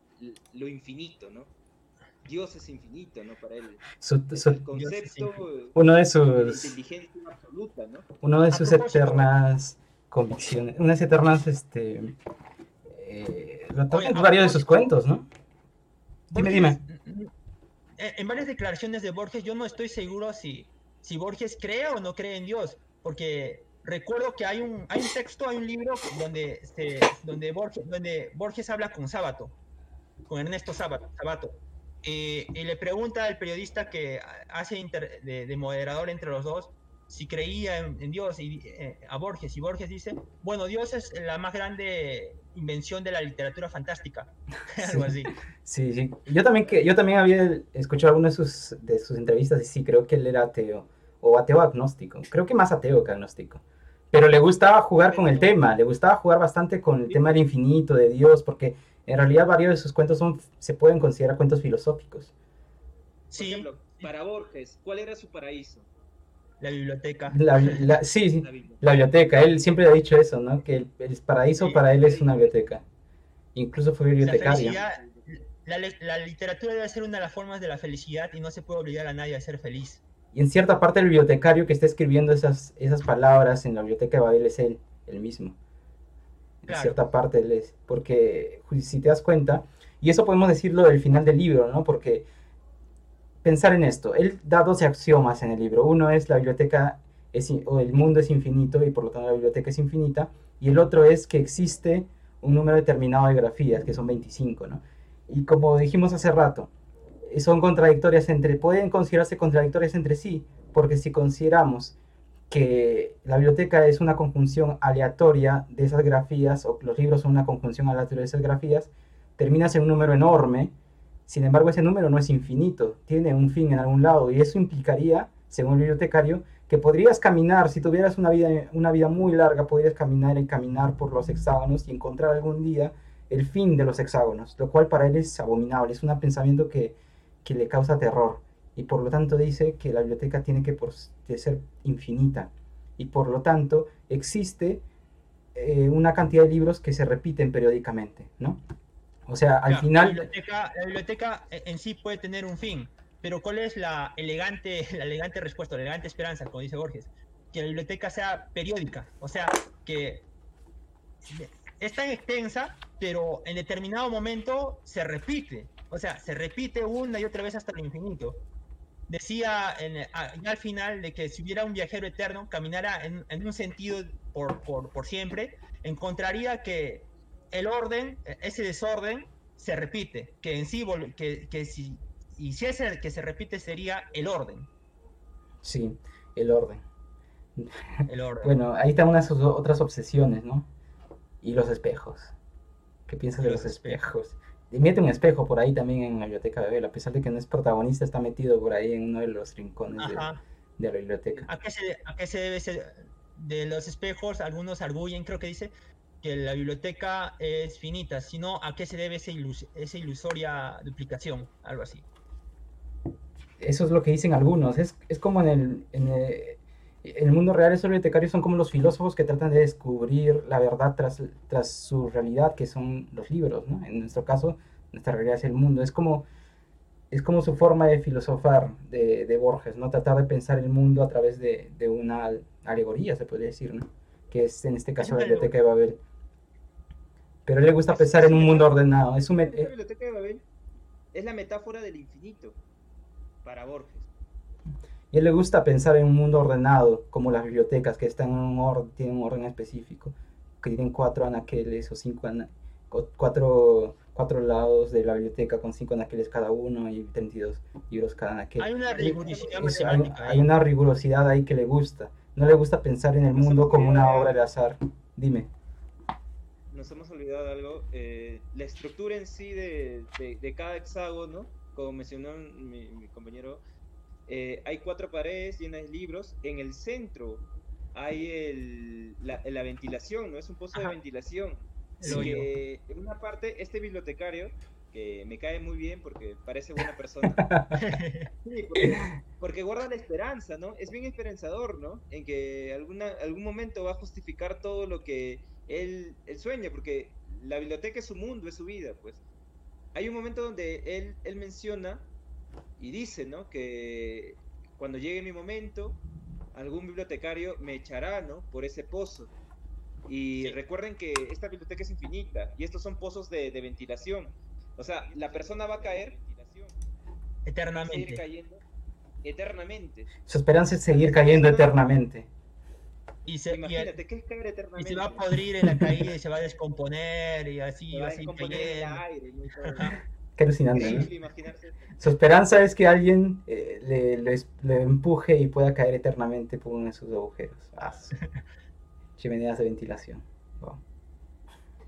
Lo infinito, ¿no? Dios es infinito, ¿no? Para él. el concepto uno de sus inteligencia absoluta, ¿no? Uno de sus eternas convicciones, unas eternas, este, eh, varios de sus cuentos, ¿no? Dime, dime. En varias declaraciones de Borges, yo no estoy seguro si si Borges cree o no cree en Dios, porque recuerdo que hay un, hay un texto, hay un libro donde, donde, Borges, donde Borges habla con Sábato, con Ernesto Sábato, y le pregunta al periodista que hace de, moderador entre los dos si creía en, Dios y eh, a Borges y Borges dice bueno Dios es la más grande invención de la literatura fantástica algo así sí sí yo también que yo también había escuchado algunas de sus, de sus entrevistas y sí creo que él era ateo o ateo agnóstico. Creo que más ateo que agnóstico. Pero le gustaba jugar con el tema, le gustaba jugar bastante con el tema del infinito, de Dios, porque en realidad varios de sus cuentos son, se pueden considerar cuentos filosóficos. Sí. Por ejemplo, para Borges, ¿cuál era su paraíso? La biblioteca. sí, sí, la biblioteca. Él siempre ha dicho eso, ¿no? Que el, paraíso para él es una biblioteca. Incluso fue bibliotecario. La, la, literatura debe ser una de las formas de la felicidad y no se puede obligar a nadie a ser feliz. Y en cierta parte el bibliotecario que está escribiendo esas, esas palabras en la biblioteca de Babel es él, el mismo. En cierta parte él es. Porque si te das cuenta, y eso podemos decirlo del final del libro, ¿no? Porque pensar en esto, él da dos axiomas en el libro. Uno es la biblioteca, es, o el mundo es infinito y por lo tanto la biblioteca es infinita. Y el otro es que existe un número determinado de grafías, que son 25, ¿no? Y como dijimos hace rato, son contradictorias entre, pueden considerarse contradictorias entre sí, porque si consideramos que la biblioteca es una conjunción aleatoria de esas grafías, o los libros son una conjunción aleatoria de esas grafías, terminas en un número enorme, sin embargo ese número no es infinito, tiene un fin en algún lado, y eso implicaría, según el bibliotecario, que podrías caminar, si tuvieras una vida, una vida muy larga, podrías caminar y caminar por los hexágonos y encontrar algún día el fin de los hexágonos, lo cual para él es abominable, es un pensamiento que que le causa terror y por lo tanto dice que la biblioteca tiene que, ser infinita y por lo tanto existe eh, una cantidad de libros que se repiten periódicamente, ¿no? O sea, al final... La biblioteca, en sí puede tener un fin, pero ¿cuál es la elegante, la elegante respuesta, la elegante esperanza, como dice Borges? Que la biblioteca sea periódica, o sea, que es tan extensa, pero en determinado momento se repite. O sea, se repite una y otra vez hasta el infinito. Decía en, al final de que si hubiera un viajero eterno, caminara en, un sentido por, por, por siempre, encontraría que el orden, ese desorden, se repite, que en sí, que, que si, y si es el que se repite sería el orden. Sí, el orden. El orden. bueno, ahí están unas otras obsesiones, ¿no? Y los espejos. ¿Qué piensas de los espejos? Y mete un espejo por ahí también en la biblioteca de Bel, a pesar de que no es protagonista, está metido por ahí en uno de los rincones de, la biblioteca. ¿A qué, se, ¿A qué se debe ese, de los espejos? Algunos arguyen, creo que dice, que la biblioteca es finita, sino a qué se debe esa, esa ilusoria duplicación, algo así. Eso es lo que dicen algunos. Es, es como en el, en el, mundo real, esos bibliotecarios son como los filósofos que tratan de descubrir la verdad tras, tras su realidad, que son los libros. ¿no? En nuestro caso, nuestra realidad es el mundo. Es como, es como su forma de filosofar de, de Borges, ¿no? tratar de pensar el mundo a través de, de una alegoría, se podría decir, ¿no? que es en este caso la biblioteca de Babel. Pero a él le gusta pensar en un mundo ordenado. Es La biblioteca de Babel es la metáfora del infinito para Borges. Y a él le gusta pensar en un mundo ordenado, como las bibliotecas, que están en un orden, tienen un orden específico, que tienen cuatro anaqueles o cinco cuatro, cuatro lados de la biblioteca con cinco anaqueles cada uno y 32 libros cada anaquel. Hay una rigurosidad, hay, hay, una rigurosidad ahí que le gusta. No le gusta pensar en el mundo como una obra de azar. Dime nos hemos olvidado de algo. Eh, la estructura en sí de, de, cada hexágono, como mencionó mi, compañero, eh, hay cuatro paredes llenas de libros. En el centro hay el, la, la, ventilación, ¿no? Es un pozo de ventilación. en una parte, este bibliotecario, que me cae muy bien porque parece buena persona, porque, porque, guarda la esperanza, ¿no? Es bien esperanzador, ¿no? En que alguna, algún momento va a justificar todo lo que él, sueña, porque la biblioteca es su mundo, es su vida, pues. Hay un momento donde él, él menciona y dice, ¿no? Que cuando llegue mi momento, algún bibliotecario me echará, ¿no? Por ese pozo. Y recuerden que esta biblioteca es infinita y estos son pozos de, ventilación. O sea, la persona va a caer eternamente. cayendo eternamente. Su esperanza es seguir cayendo eternamente. Y se, Imagínate, ¿qué es caer eternamente? Y se va a podrir en la caída y se va a descomponer y así va, a seguir cayendo. Qué alucinante. Su esperanza es que alguien eh, le, le, empuje y pueda caer eternamente por uno de sus agujeros. Ah, chimeneas de ventilación.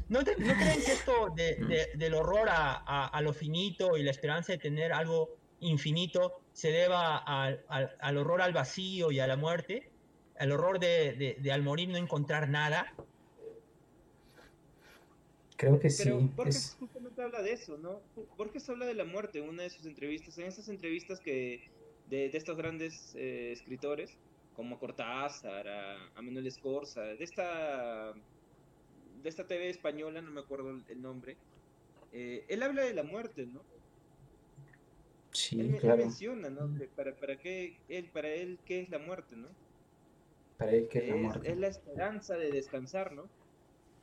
¿No, creen que esto de, mm. del horror a, a, lo finito y la esperanza de tener algo infinito se deba al, al horror al vacío y a la muerte? El horror de, de, al morir no encontrar nada. Creo que sí. Pero Borges justamente habla de eso, ¿no? Borges habla de la muerte en una de sus entrevistas, en esas entrevistas que de, de estos grandes eh, escritores, como Cortázar, a, a, Manuel Escorza, de esta, de esta TV española, no me acuerdo el, nombre, eh, él habla de la muerte, ¿no? Sí, él, claro. él menciona, ¿no? para, para, qué, él, para él, ¿qué es la muerte, no? Para él que es, la muerte. Es la esperanza de descansar, ¿no?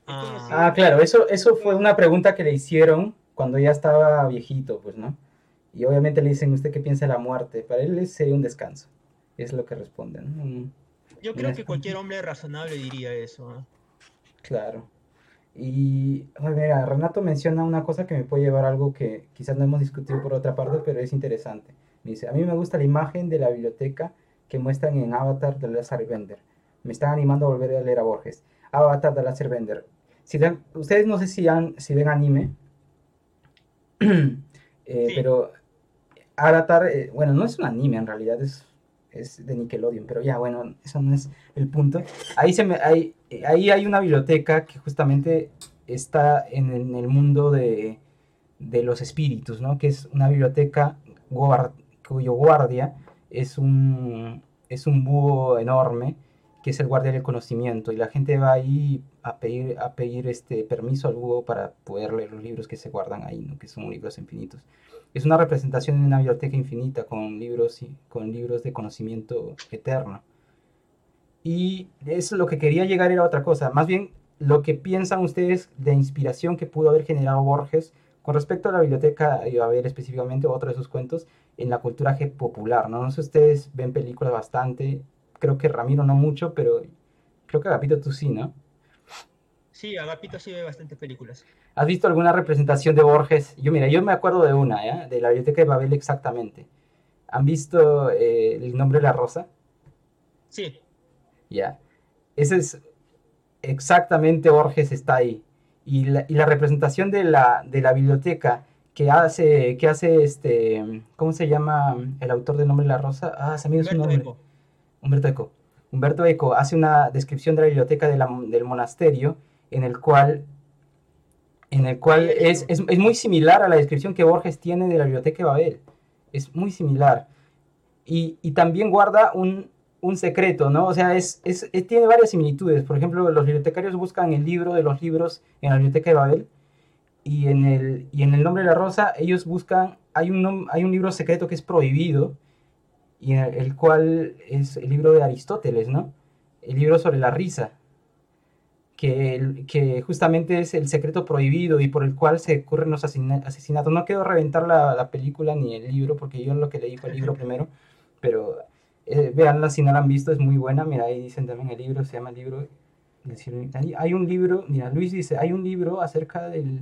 Ah, claro, eso, eso fue una pregunta que le hicieron cuando ya estaba viejito, pues, ¿no? Y obviamente le dicen, ¿usted qué piensa de la muerte? Para él sería un descanso. Es lo que responden. Yo creo que cualquier hombre razonable diría eso. ¿no? Claro. Y mira, Renato menciona una cosa que me puede llevar a algo que quizás no hemos discutido por otra parte, pero es interesante. Me dice, a mí me gusta la imagen de la biblioteca que muestran en Avatar de Lazar Bender. Me están animando a volver a leer a Borges. Avatar de Lazar Bender. Si ustedes no sé si, han, si ven anime, eh, pero Avatar, eh, bueno, no es un anime en realidad, es, es de Nickelodeon, pero ya, bueno, eso no es el punto. Ahí, se me, ahí, ahí hay una biblioteca que justamente está en el, en el mundo de, de, los espíritus, ¿no? Que es una biblioteca cuyo guardia es un, es un búho enorme que es el guardia del conocimiento y la gente va ahí a pedir, a pedir este permiso al búho para poder leer los libros que se guardan ahí, ¿no? que son libros infinitos. Es una representación de una biblioteca infinita con libros, con libros de conocimiento eterno. Y eso lo que quería llegar era otra cosa. Más bien, lo que piensan ustedes de inspiración que pudo haber generado Borges con respecto a la biblioteca, a ver específicamente otro de sus cuentos, en la cultura popular, ¿no? No sé si ustedes ven películas bastante, creo que Ramiro no mucho, pero creo que Agapito tú sí, ¿no? Sí, Agapito sí ve bastantes películas. ¿Has visto alguna representación de Borges? Yo, mira, yo me acuerdo de una, ¿ya? De la biblioteca de Babel exactamente. ¿Han visto eh, el nombre de la rosa? Sí. Ya. Ese es exactamente Borges está ahí y la, representación de la, de la biblioteca que hace, que hace este, ¿cómo se llama el autor del nombre de la rosa? Ah, se me dio su nombre. Eco. Humberto Eco. Humberto Eco hace una descripción de la biblioteca del monasterio en el cual, en el cual es, es, es, muy similar a la descripción que Borges tiene de la biblioteca de Babel. Es muy similar. Y, y también guarda un, un secreto, ¿no? O sea, es, es, tiene varias similitudes. Por ejemplo, los bibliotecarios buscan el libro de los libros en la biblioteca de Babel y en el, y en el nombre de la rosa ellos buscan, hay un, hay un libro secreto que es prohibido y el, cual es el libro de Aristóteles, ¿no? El libro sobre la risa, que, que justamente es el secreto prohibido y por el cual se ocurren los asesinatos. No quiero reventar la, la película ni el libro, porque yo lo que leí fue el libro primero, pero eh, veanla si no la han visto, es muy buena. Mira, ahí dicen también el libro, se llama el libro. Hay, hay un libro, mira, Luis dice, hay un libro acerca del,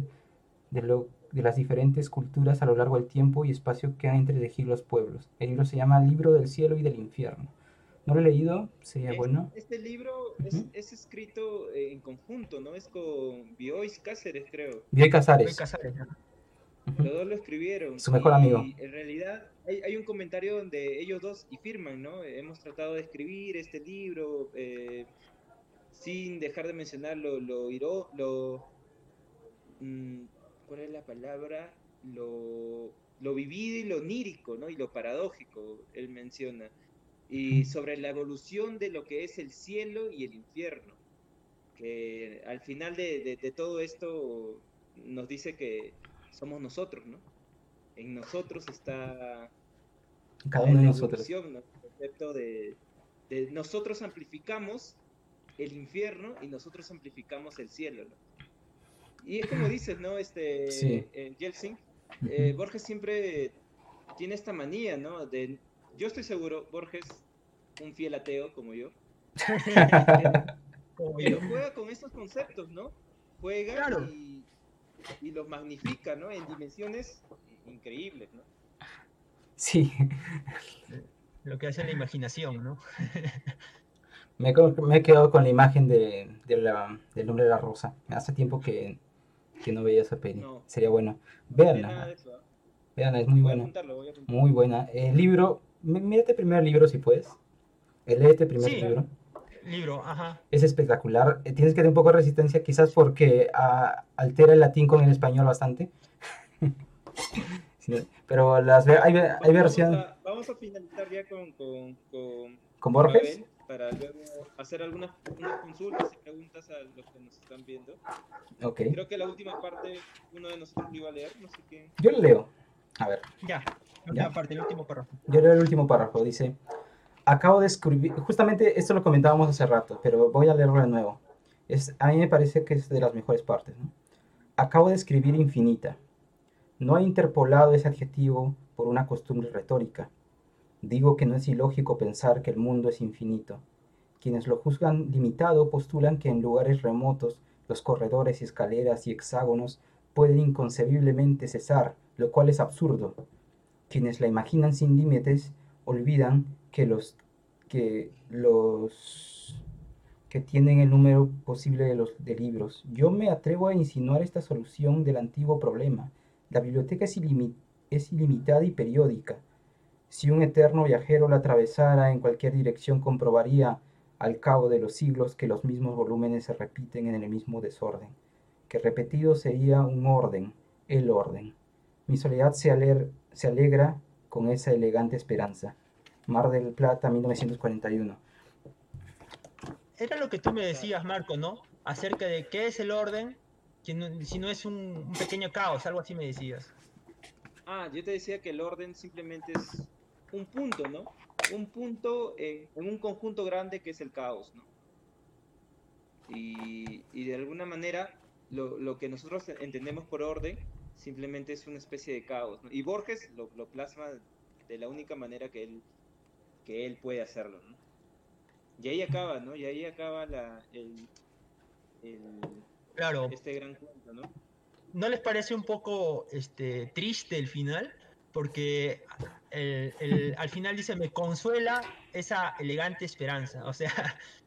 de, lo, de las diferentes culturas a lo largo del tiempo y espacio que han entretejido los pueblos. El libro se llama Libro del cielo y del infierno. No lo he leído, sería bueno. Este libro es, es, escrito en conjunto, ¿no? Es con Biois Cáceres, creo. Biois Cáceres. Los dos lo escribieron. Su mejor amigo. en realidad hay, un comentario donde ellos dos y firman, ¿no? Hemos tratado de escribir este libro eh, sin dejar de mencionar lo, lo, lo mm, ¿cuál es la palabra? Lo, lo vivido y lo onírico, ¿no? Y lo paradójico, él menciona. Y sobre la evolución de lo que es el cielo y el infierno. Que al final de, de todo esto nos dice que somos nosotros, ¿no? en nosotros está cada uno de nosotros. El concepto de, nosotros amplificamos el infierno y nosotros amplificamos el cielo. Y es como dices, ¿no? Este, sí. Yeltsin, eh, Borges siempre tiene esta manía, ¿no? De, yo estoy seguro, Borges, un fiel ateo como yo, pero juega con estos conceptos, ¿no? Juega y, y los magnifica, ¿no? En dimensiones increíbles, ¿no? Sí. Lo que hace la imaginación, ¿no? me, he quedado con la imagen de, la, del nombre de la rosa. Hace tiempo que, que no veía esa peli. Sería bueno. Veanla. Veanla, es muy buena. Muy buena. El libro, mírate primero el libro si puedes. Léete primero el libro. Libro, ajá. Es espectacular. Eh, tienes que tener un poco de resistencia, quizás porque ah, altera el latín con el español bastante. pero las hay, hay versiones. Vamos, a finalizar ya con, con, con, Borges. Para luego hacer algunas consultas y preguntas a los que nos están viendo. Okay. Creo que la última parte uno de nosotros lo iba a leer, no sé quién. Yo lo leo. A ver. Ya, la parte, el último párrafo. Yo leo el último párrafo. Dice: Acabo de escribir. Justamente esto lo comentábamos hace rato, pero voy a leerlo de nuevo. Es, a mí me parece que es de las mejores partes. ¿no? Acabo de escribir infinita no he interpolado ese adjetivo por una costumbre retórica. Digo que no es ilógico pensar que el mundo es infinito. Quienes lo juzgan limitado postulan que en lugares remotos los corredores escaleras y hexágonos pueden inconcebiblemente cesar, lo cual es absurdo. Quienes la imaginan sin límites olvidan que los que los que tienen el número posible de los de libros. Yo me atrevo a insinuar esta solución del antiguo problema la biblioteca es, ilimitada y periódica. Si un eterno viajero la atravesara en cualquier dirección, comprobaría al cabo de los siglos que los mismos volúmenes se repiten en el mismo desorden, que repetido sería un orden, el orden. Mi soledad se, se alegra con esa elegante esperanza. Mar del Plata, 1941. Era lo que tú me decías, Marco, ¿no? Acerca de qué es el orden si no, es un, pequeño caos, algo así me decías. Ah, yo te decía que el orden simplemente es un punto, ¿no? un punto en, en un conjunto grande que es el caos, ¿no? Y, y de alguna manera lo, lo, que nosotros entendemos por orden simplemente es una especie de caos. ¿no? Y Borges lo, lo, plasma de la única manera que él, que él puede hacerlo. ¿no? Y ahí acaba, ¿no? Y ahí acaba la, el, el, claro. este gran cuento, ¿no? ¿No les parece un poco este, triste el final? Porque el, el, al final dice, me consuela esa elegante esperanza. O sea,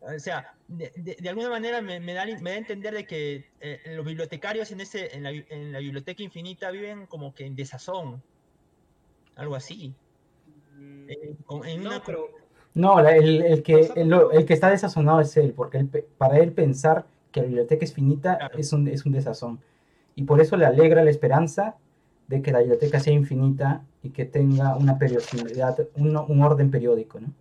o sea, de, de, de alguna manera me, me, da, me, da, a entender de que eh, los bibliotecarios en, ese, en la, en, la, biblioteca infinita viven como que en desazón, algo así. Mm, eh, en no, una... pero... no el, el, que, el, el, que está desazonado es él, porque él, para él pensar que la biblioteca es finita claro. es, un, es un desazón. Y por eso le alegra la esperanza de que la biblioteca sea infinita y que tenga una periodicidad, un, un orden periódico, ¿no?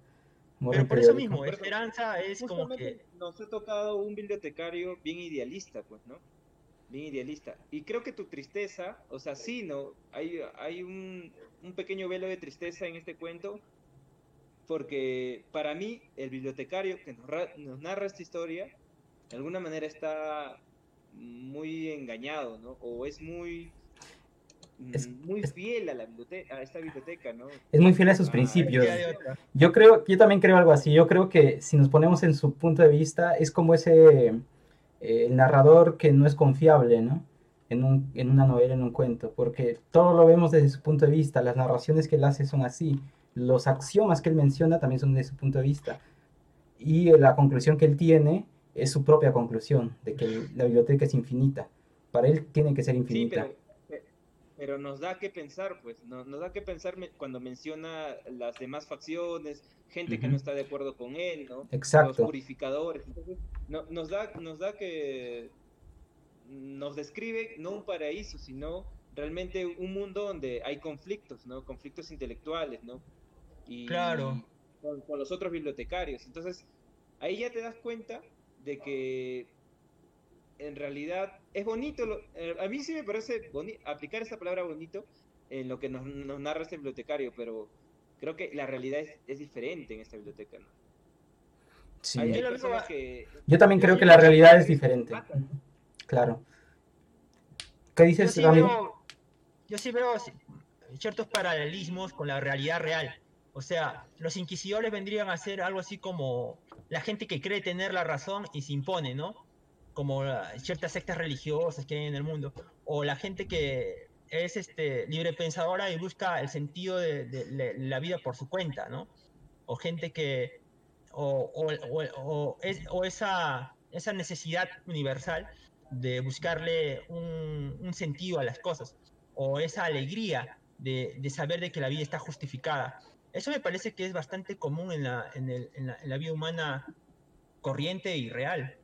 Pero por eso mismo, esperanza es como que... Nos ha tocado un bibliotecario bien idealista, pues, ¿no? Bien idealista. Y creo que tu tristeza, o sea, sí, ¿no? Hay, hay un, un pequeño velo de tristeza en este cuento, porque para mí el bibliotecario que nos, nos narra esta historia, de alguna manera está muy engañado, ¿no? O es muy es, muy fiel a, la biblioteca, a esta biblioteca, ¿no? Es muy fiel a sus ah, principios. Yo creo, yo también creo algo así. Yo creo que si nos ponemos en su punto de vista, es como ese eh, el narrador que no es confiable, ¿no? En, un, en una novela, en un cuento, porque todo lo vemos desde su punto de vista, las narraciones que él hace son así, los axiomas que él menciona también son desde su punto de vista, y la conclusión que él tiene es su propia conclusión, de que la biblioteca es infinita. Para él tiene que ser infinita. Sí, pero pero nos da que pensar, pues, no, nos da que pensar cuando menciona las demás facciones, gente uh -huh. que no está de acuerdo con él, ¿no? Exacto. Los purificadores. Entonces, no, nos, da, nos da que nos describe no un paraíso, sino realmente un mundo donde hay conflictos, ¿no? Conflictos intelectuales, ¿no? Y, claro. Con, con los otros bibliotecarios. Entonces, ahí ya te das cuenta de que en realidad es bonito, lo, eh, a mí sí me parece bonito, aplicar esa palabra bonito en lo que nos, nos, narra este bibliotecario, pero creo que la realidad es, es diferente en esta biblioteca. ¿no? Sí. Hay, hay personas que, yo también creo que la realidad es diferente. Claro. ¿Qué dices, yo sí, veo, yo sí veo ciertos paralelismos con la realidad real. O sea, los inquisidores vendrían a ser algo así como la gente que cree tener la razón y se impone, ¿no? Como ciertas sectas religiosas que hay en el mundo, o la gente que es este, libre pensadora y busca el sentido de, la vida por su cuenta, ¿no? O gente que, o, o, o, es, o esa, necesidad universal de buscarle un, sentido a las cosas, o esa alegría de, saber de que la vida está justificada. Eso me parece que es bastante común en la vida humana corriente y real.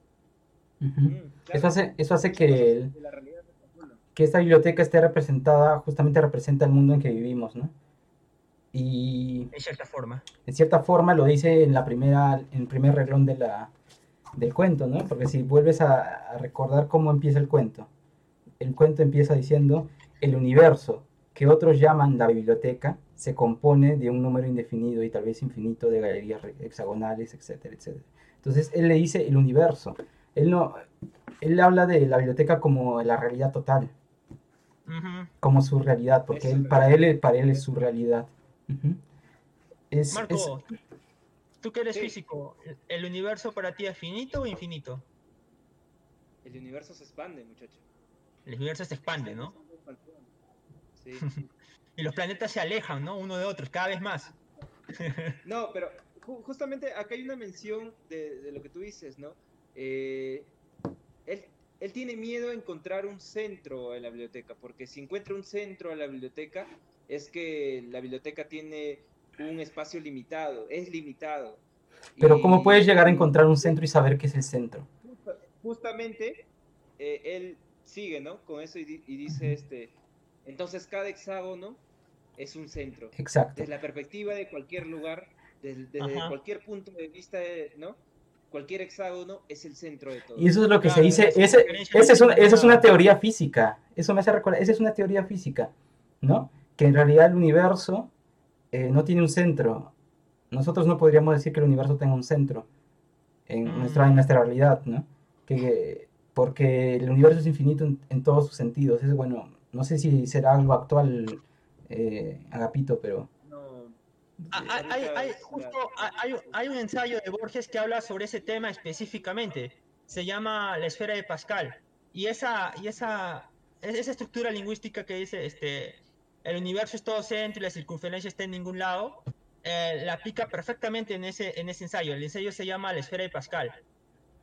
Uh -huh. mm, claro. eso, hace, eso hace que, el, que esta biblioteca esté representada, justamente representa el mundo en que vivimos, ¿no? Y en cierta forma. En cierta forma lo dice en la primera, en el primer reglón de la, del cuento, ¿no? Porque si vuelves a, a recordar cómo empieza el cuento, el cuento empieza diciendo, el universo, que otros llaman la biblioteca, se compone de un número indefinido y tal vez infinito de galerías hexagonales, etcétera, etcétera. Entonces él le dice el universo, él no, él habla de la biblioteca como la realidad total, uh -huh. como su realidad, porque él, para él, para él es su realidad. Uh -huh. es, Marco, es... tú que eres sí. físico, ¿el universo para ti es finito o infinito? El universo se expande, muchacho. El universo se expande, ¿no? Sí. y los planetas se alejan, ¿no? Uno de otros, cada vez más. no, pero justamente acá hay una mención de, de lo que tú dices, ¿no? Eh, él, él, tiene miedo a encontrar un centro en la biblioteca, porque si encuentra un centro en la biblioteca, es que la biblioteca tiene un espacio limitado, es limitado. Pero y, ¿cómo puedes llegar a encontrar un centro y saber qué es el centro? Justamente, eh, él sigue, ¿no? Con eso y, y dice, este, entonces cada hexágono es un centro. Exacto. Desde la perspectiva de cualquier lugar, desde, desde cualquier punto de vista, ¿no? Cualquier hexágono es el centro de todo. Y eso es lo que claro, se dice, es esa es una teoría física, eso me hace recordar, esa es una teoría física, ¿no? Que en realidad el universo eh, no tiene un centro, nosotros no podríamos decir que el universo tenga un centro en, Mm. nuestra, en nuestra realidad, ¿no? Que, porque el universo es infinito en, en todos sus sentidos. Es bueno, no sé si será algo actual, eh, Agapito, pero hay, hay- ahorita hay- la- justo hay, hay- hay un ensayo de Borges que habla sobre ese tema específicamente. Se llama La esfera de Pascal. Y esa, y esa, es- esa estructura lingüística que dice este, el universo es todo centro y la circunferencia está en ningún lado, eh, la aplica perfectamente en ese, en ese ensayo. El ensayo se llama La esfera de Pascal.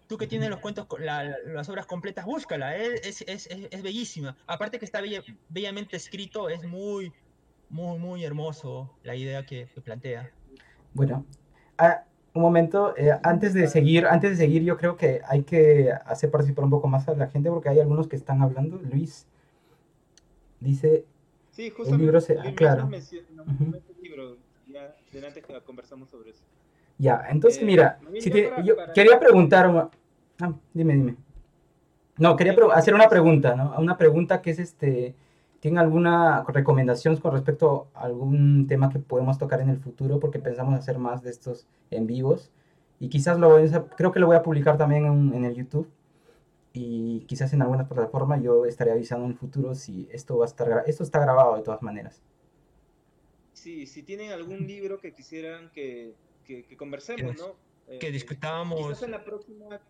Tú que tienes los cuentos, la- la- las obras completas, búscala, es, es, es- es- es bellísima. Aparte que está bella- bellamente escrito, es muy, muy, muy hermoso la idea que, que plantea. Bueno, ah, un momento, eh, antes de seguir, antes de seguir, yo creo que hay que hacer participar un poco más a la gente porque hay algunos que están hablando. Luis dice, Sí, justamente. libro se- Luis claro. libro. Ya, adelante que conversamos sobre eso. ya, entonces Eh, mira, también si ya te- para- yo para- quería preguntar, ah, dime, dime. No, quería hacer una pregunta, ¿no? Una pregunta que es este, ¿tienen alguna recomendación con respecto a algún tema que podemos tocar en el futuro? Porque pensamos hacer más de estos en vivos. Y quizás lo voy a, creo que lo voy a publicar también en, en el YouTube. Y quizás en alguna plataforma yo estaré avisando en el futuro si esto va a estar, esto está grabado de todas maneras. Sí, si tienen algún libro que quisieran que, que, que conversemos, Que- ¿no? Eh, que discutamos. Quizás en la próxima,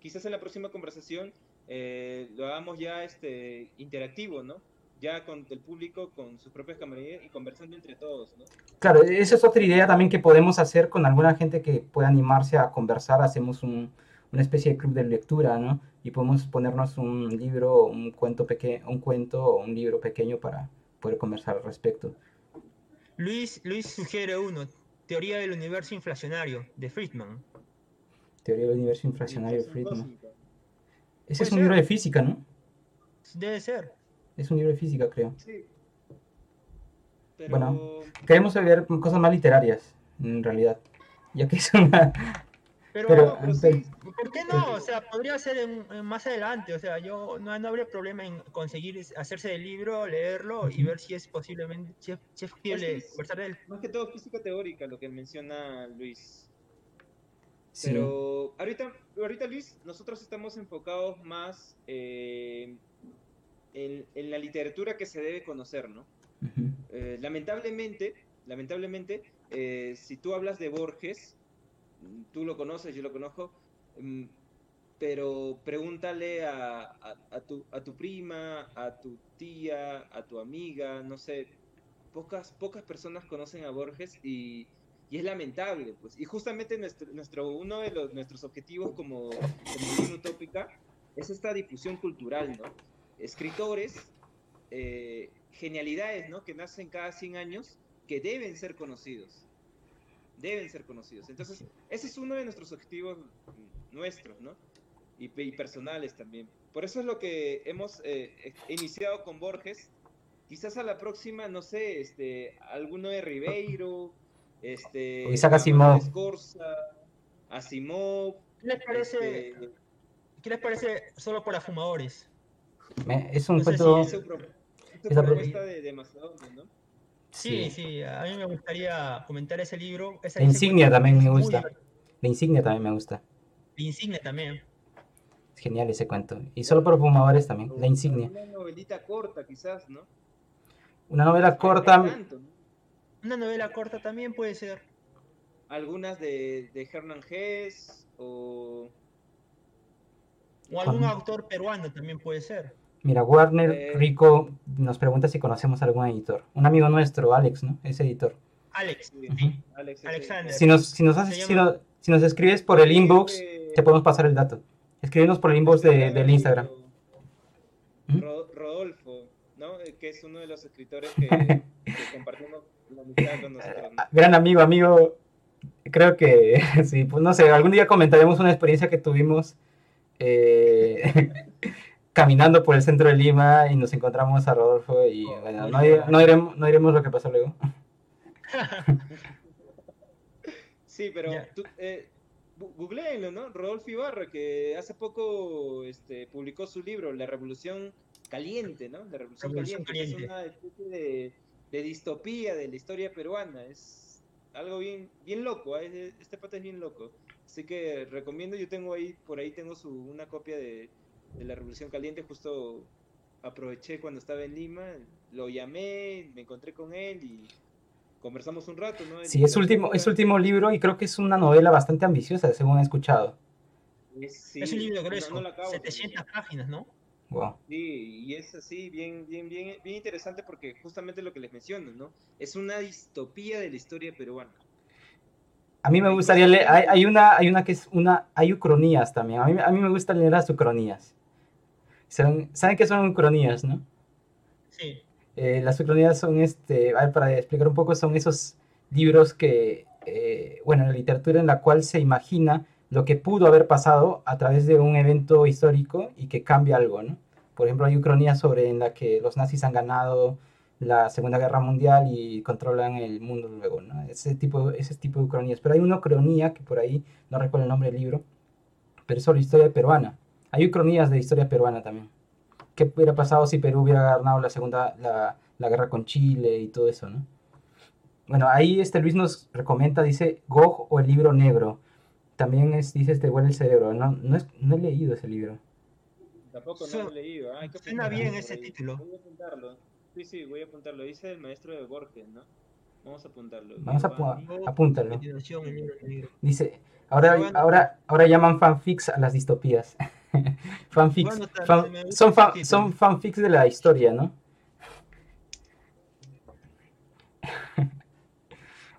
quizás en la próxima conversación eh, lo hagamos ya este interactivo, ¿no? Ya con el público, con sus propias camarillas y conversando entre todos, ¿no? Claro, esa es otra idea también que podemos hacer con alguna gente que pueda animarse a conversar. Hacemos un- una especie de club de lectura, ¿no? Y podemos ponernos un libro, un cuento pequeño, un cuento o un libro pequeño para poder conversar al respecto. Luis, Luis sugiere uno, Teoría del Universo Inflacionario, de Friedman. Teoría del universo inflacionario de Friedman. Ese es un libro de física, ¿no? Debe ser. Es un libro de física, creo. Sí. Pero, Bueno. Queremos ver cosas más literarias, en realidad. Ya que es una... Pero, Pero- pero pero- sí, ¿por qué no? O sea, podría ser en- en más adelante. O sea, yo no, no habría problema en conseguir hacerse del libro, leerlo y ver si es posiblemente si es, si es posible Es que es- conversar de él. más que todo física teórica, lo que menciona Luis. Sí. Pero ahorita, ahorita Luis, nosotros estamos enfocados más eh, en, en la literatura que se debe conocer, ¿no? Eh, lamentablemente, lamentablemente, eh, si tú hablas de Borges, tú lo conoces, yo lo conozco, mm, pero pregúntale a, a- a tu, a tu prima, a tu tía, a tu amiga, no sé, pocas, pocas personas conocen a Borges y, y es lamentable, pues. Y justamente nuestro, nuestro, uno de los, nuestros objetivos como, como Utópica es esta difusión cultural, ¿no? Escritores, eh, genialidades, ¿no? Que nacen cada 100 años, que deben ser conocidos. Deben ser conocidos. Entonces, ese es uno de nuestros objetivos nuestros, ¿no? Y, y personales también. Por eso es lo que hemos eh, eh, iniciado con Borges. Quizás a la próxima, no sé, este, alguno de Ribeiro, este, Isaac Asimov. Escorza, Asimov, ¿Qué les parece, este, ¿qué les parece solo para fumadores? Me- Es un No sé si cuento... es su, pro- es su Esa pro- propuesta de, de Macedonio, ¿no? Sí, sí, a mí me gustaría comentar ese libro. esa- La insignia también me muy gusta. La insignia también me gusta. La insignia también. Es genial ese cuento. Y solo para fumadores también. La insignia. Una novelita corta, quizás, ¿no? Una novela No corta. tanto, ¿no? Una novela corta también puede ser. Algunas de, de Hernán Hess o... O algún autor peruano también puede ser. Mira, Warner Eh. Rico nos pregunta si conocemos algún editor. Un amigo nuestro, Alex, ¿no? Es editor. Alex. sí, Ujú. Alex, Alexander. Si nos, si nos, haces- Se si llama- nos, si nos escribes por el inbox, Eh, te podemos pasar el dato. Escríbenos por el inbox de- del Instagram. Ro- Rodolfo, ¿no? Eh, Que es uno de los escritores que, que compartimos la amistad con nosotros. ¿no? Gran amigo, amigo. Creo que sí, pues no sé, algún día comentaremos una experiencia que tuvimos eh, caminando por el centro de Lima y nos encontramos a Rodolfo y Oh, bueno, no, bien. no diremos lo que pasó luego. Sí, pero tú, eh, gu- googleenlo, ¿no? Rodolfo Ibarra, que hace poco este, publicó su libro, La Revolución Caliente, ¿no? La Revolución, Revolución Caliente, es una especie de, de distopía de la historia peruana. Es, algo bien, bien loco, ¿eh? este pata es bien loco. Así que recomiendo, yo tengo ahí, por ahí tengo su, una copia de, de La Revolución Caliente, justo aproveché cuando estaba en Lima, lo llamé, me encontré con él y conversamos un rato, ¿no? Sí, es último, es último libro y creo que es una novela bastante ambiciosa, según he escuchado. es un libro grueso, 700 páginas, ¿no? Wow. Sí, y es así, bien, bien, bien, bien interesante porque justamente lo que les menciono, ¿no? Es una distopía de la historia peruana. A mí me gustaría leer, hay, una, hay una que es una, hay ucronías también, a mí, a mí me gusta leer las ucronías. ¿Saben, ¿saben qué son ucronías, no? Sí. Eh, las ucronías son, este, para explicar un poco, son esos libros que, eh, bueno, la literatura en la cual se imagina lo que pudo haber pasado a través de un evento histórico y que cambia algo, ¿no? Por ejemplo, hay ucronías sobre en la que los nazis han ganado la Segunda Guerra Mundial y controlan el mundo luego, ¿no? Ese tipo, ese tipo de ucronías. Pero hay una ucronía que por ahí, no recuerdo el nombre del libro, pero es sobre historia peruana. Hay ucronías de historia peruana también. ¿Qué hubiera pasado si Perú hubiera ganado la segunda, la, la guerra con Chile y todo eso, ¿no? Bueno, ahí este Luis nos recomienda, dice, Gog o el libro negro. También es, dice, este huele el cerebro. No, no, es, no he leído ese libro. Tampoco no lo he leído. Ah, suena bien ese título. Voy a apuntarlo. Sí, sí, voy a apuntarlo. Dice el maestro de Borges, ¿no? Vamos a apuntarlo. Vamos a apuntarlo. Dice, ahora, ahora, ahora llaman fanfics a las distopías. fanfics. son, son fanfics de la historia, ¿no?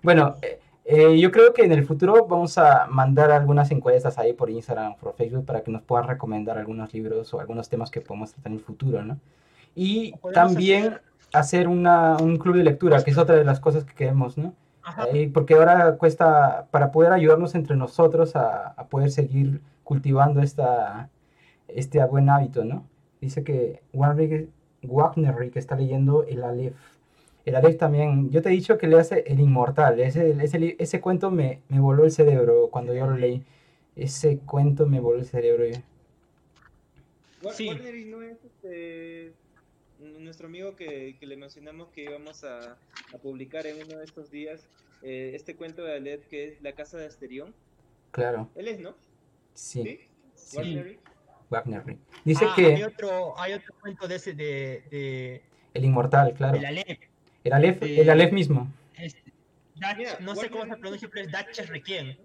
bueno, eh, eh, yo creo que en el futuro vamos a mandar algunas encuestas ahí por Instagram o por Facebook para que nos puedan recomendar algunos libros o algunos temas que podemos tratar en el futuro, ¿no? Y también hacer, una, un club de lectura, que es otra de las cosas que queremos, ¿no? Eh, porque ahora cuesta, para poder ayudarnos entre nosotros a, a poder seguir cultivando esta, este buen hábito, ¿no? Dice que Wagner que está leyendo el Aleph el Alex también, yo te he dicho que le hace El Inmortal, ese, ese, ese cuento me, me, voló el cerebro cuando yo lo leí. Ese cuento me voló el cerebro. Sí. no es este, nuestro amigo que, que, le mencionamos que íbamos a, a, publicar en uno de estos días eh, este cuento de Aleph que es La Casa de Asterión. Claro. Él es, ¿no? Sí. ¿Sí? Wagner. Dice ah, que... Hay otro, hay otro cuento de ese de... de... El Inmortal, claro. El Aleph el Aleph, el Aleph mismo. no sé cómo se pronuncia, pero es Dacher Requiem.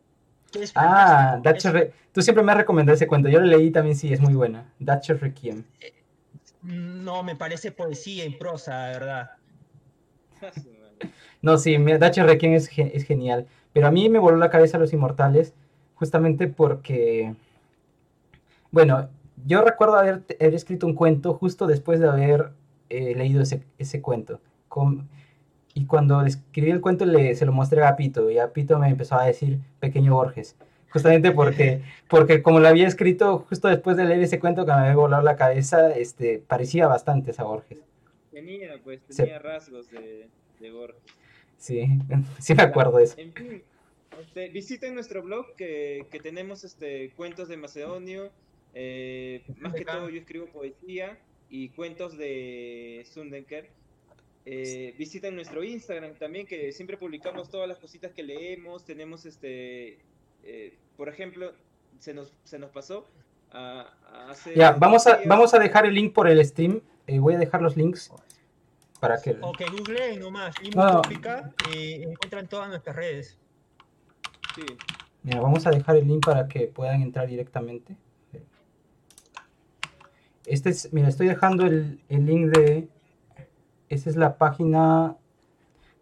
Ah, Dacher Tú siempre me has recomendado ese cuento. Yo lo leí también, sí, es muy buena. Dacher Requiem. Eh, no, me parece poesía en prosa, verdad. no, sí, Dacher Requiem es, genial. Pero a mí me voló la cabeza Los Inmortales, justamente porque. Bueno, yo recuerdo haber, escrito un cuento justo después de haber eh, leído ese, ese cuento y cuando escribí el cuento le, se lo mostré a Pito y a Pito me empezó a decir Pequeño Borges. Justamente porque, porque como lo había escrito justo después de leer ese cuento que me había volado la cabeza, este, parecía bastante a Borges. Tenía, pues, tenía rasgos de, de, Borges. Sí, sí me acuerdo de eso. En fin, este, visiten nuestro blog que, que, tenemos este, cuentos de Macedonio. Eh, más que todo yo escribo poesía y cuentos de Sundenker eh, visiten nuestro Instagram también, que siempre publicamos todas las cositas que leemos. Tenemos este, eh, por ejemplo, se nos, se nos pasó a, hacer. Ya, vamos a, vamos a dejar el link por el stream. Eh, voy a dejar los links para que. Ok, google nomás. No, eh, encuentran todas nuestras redes. Sí. Mira, vamos a dejar el link para que puedan entrar directamente. Este es, mira, estoy dejando el, el link de esa es la página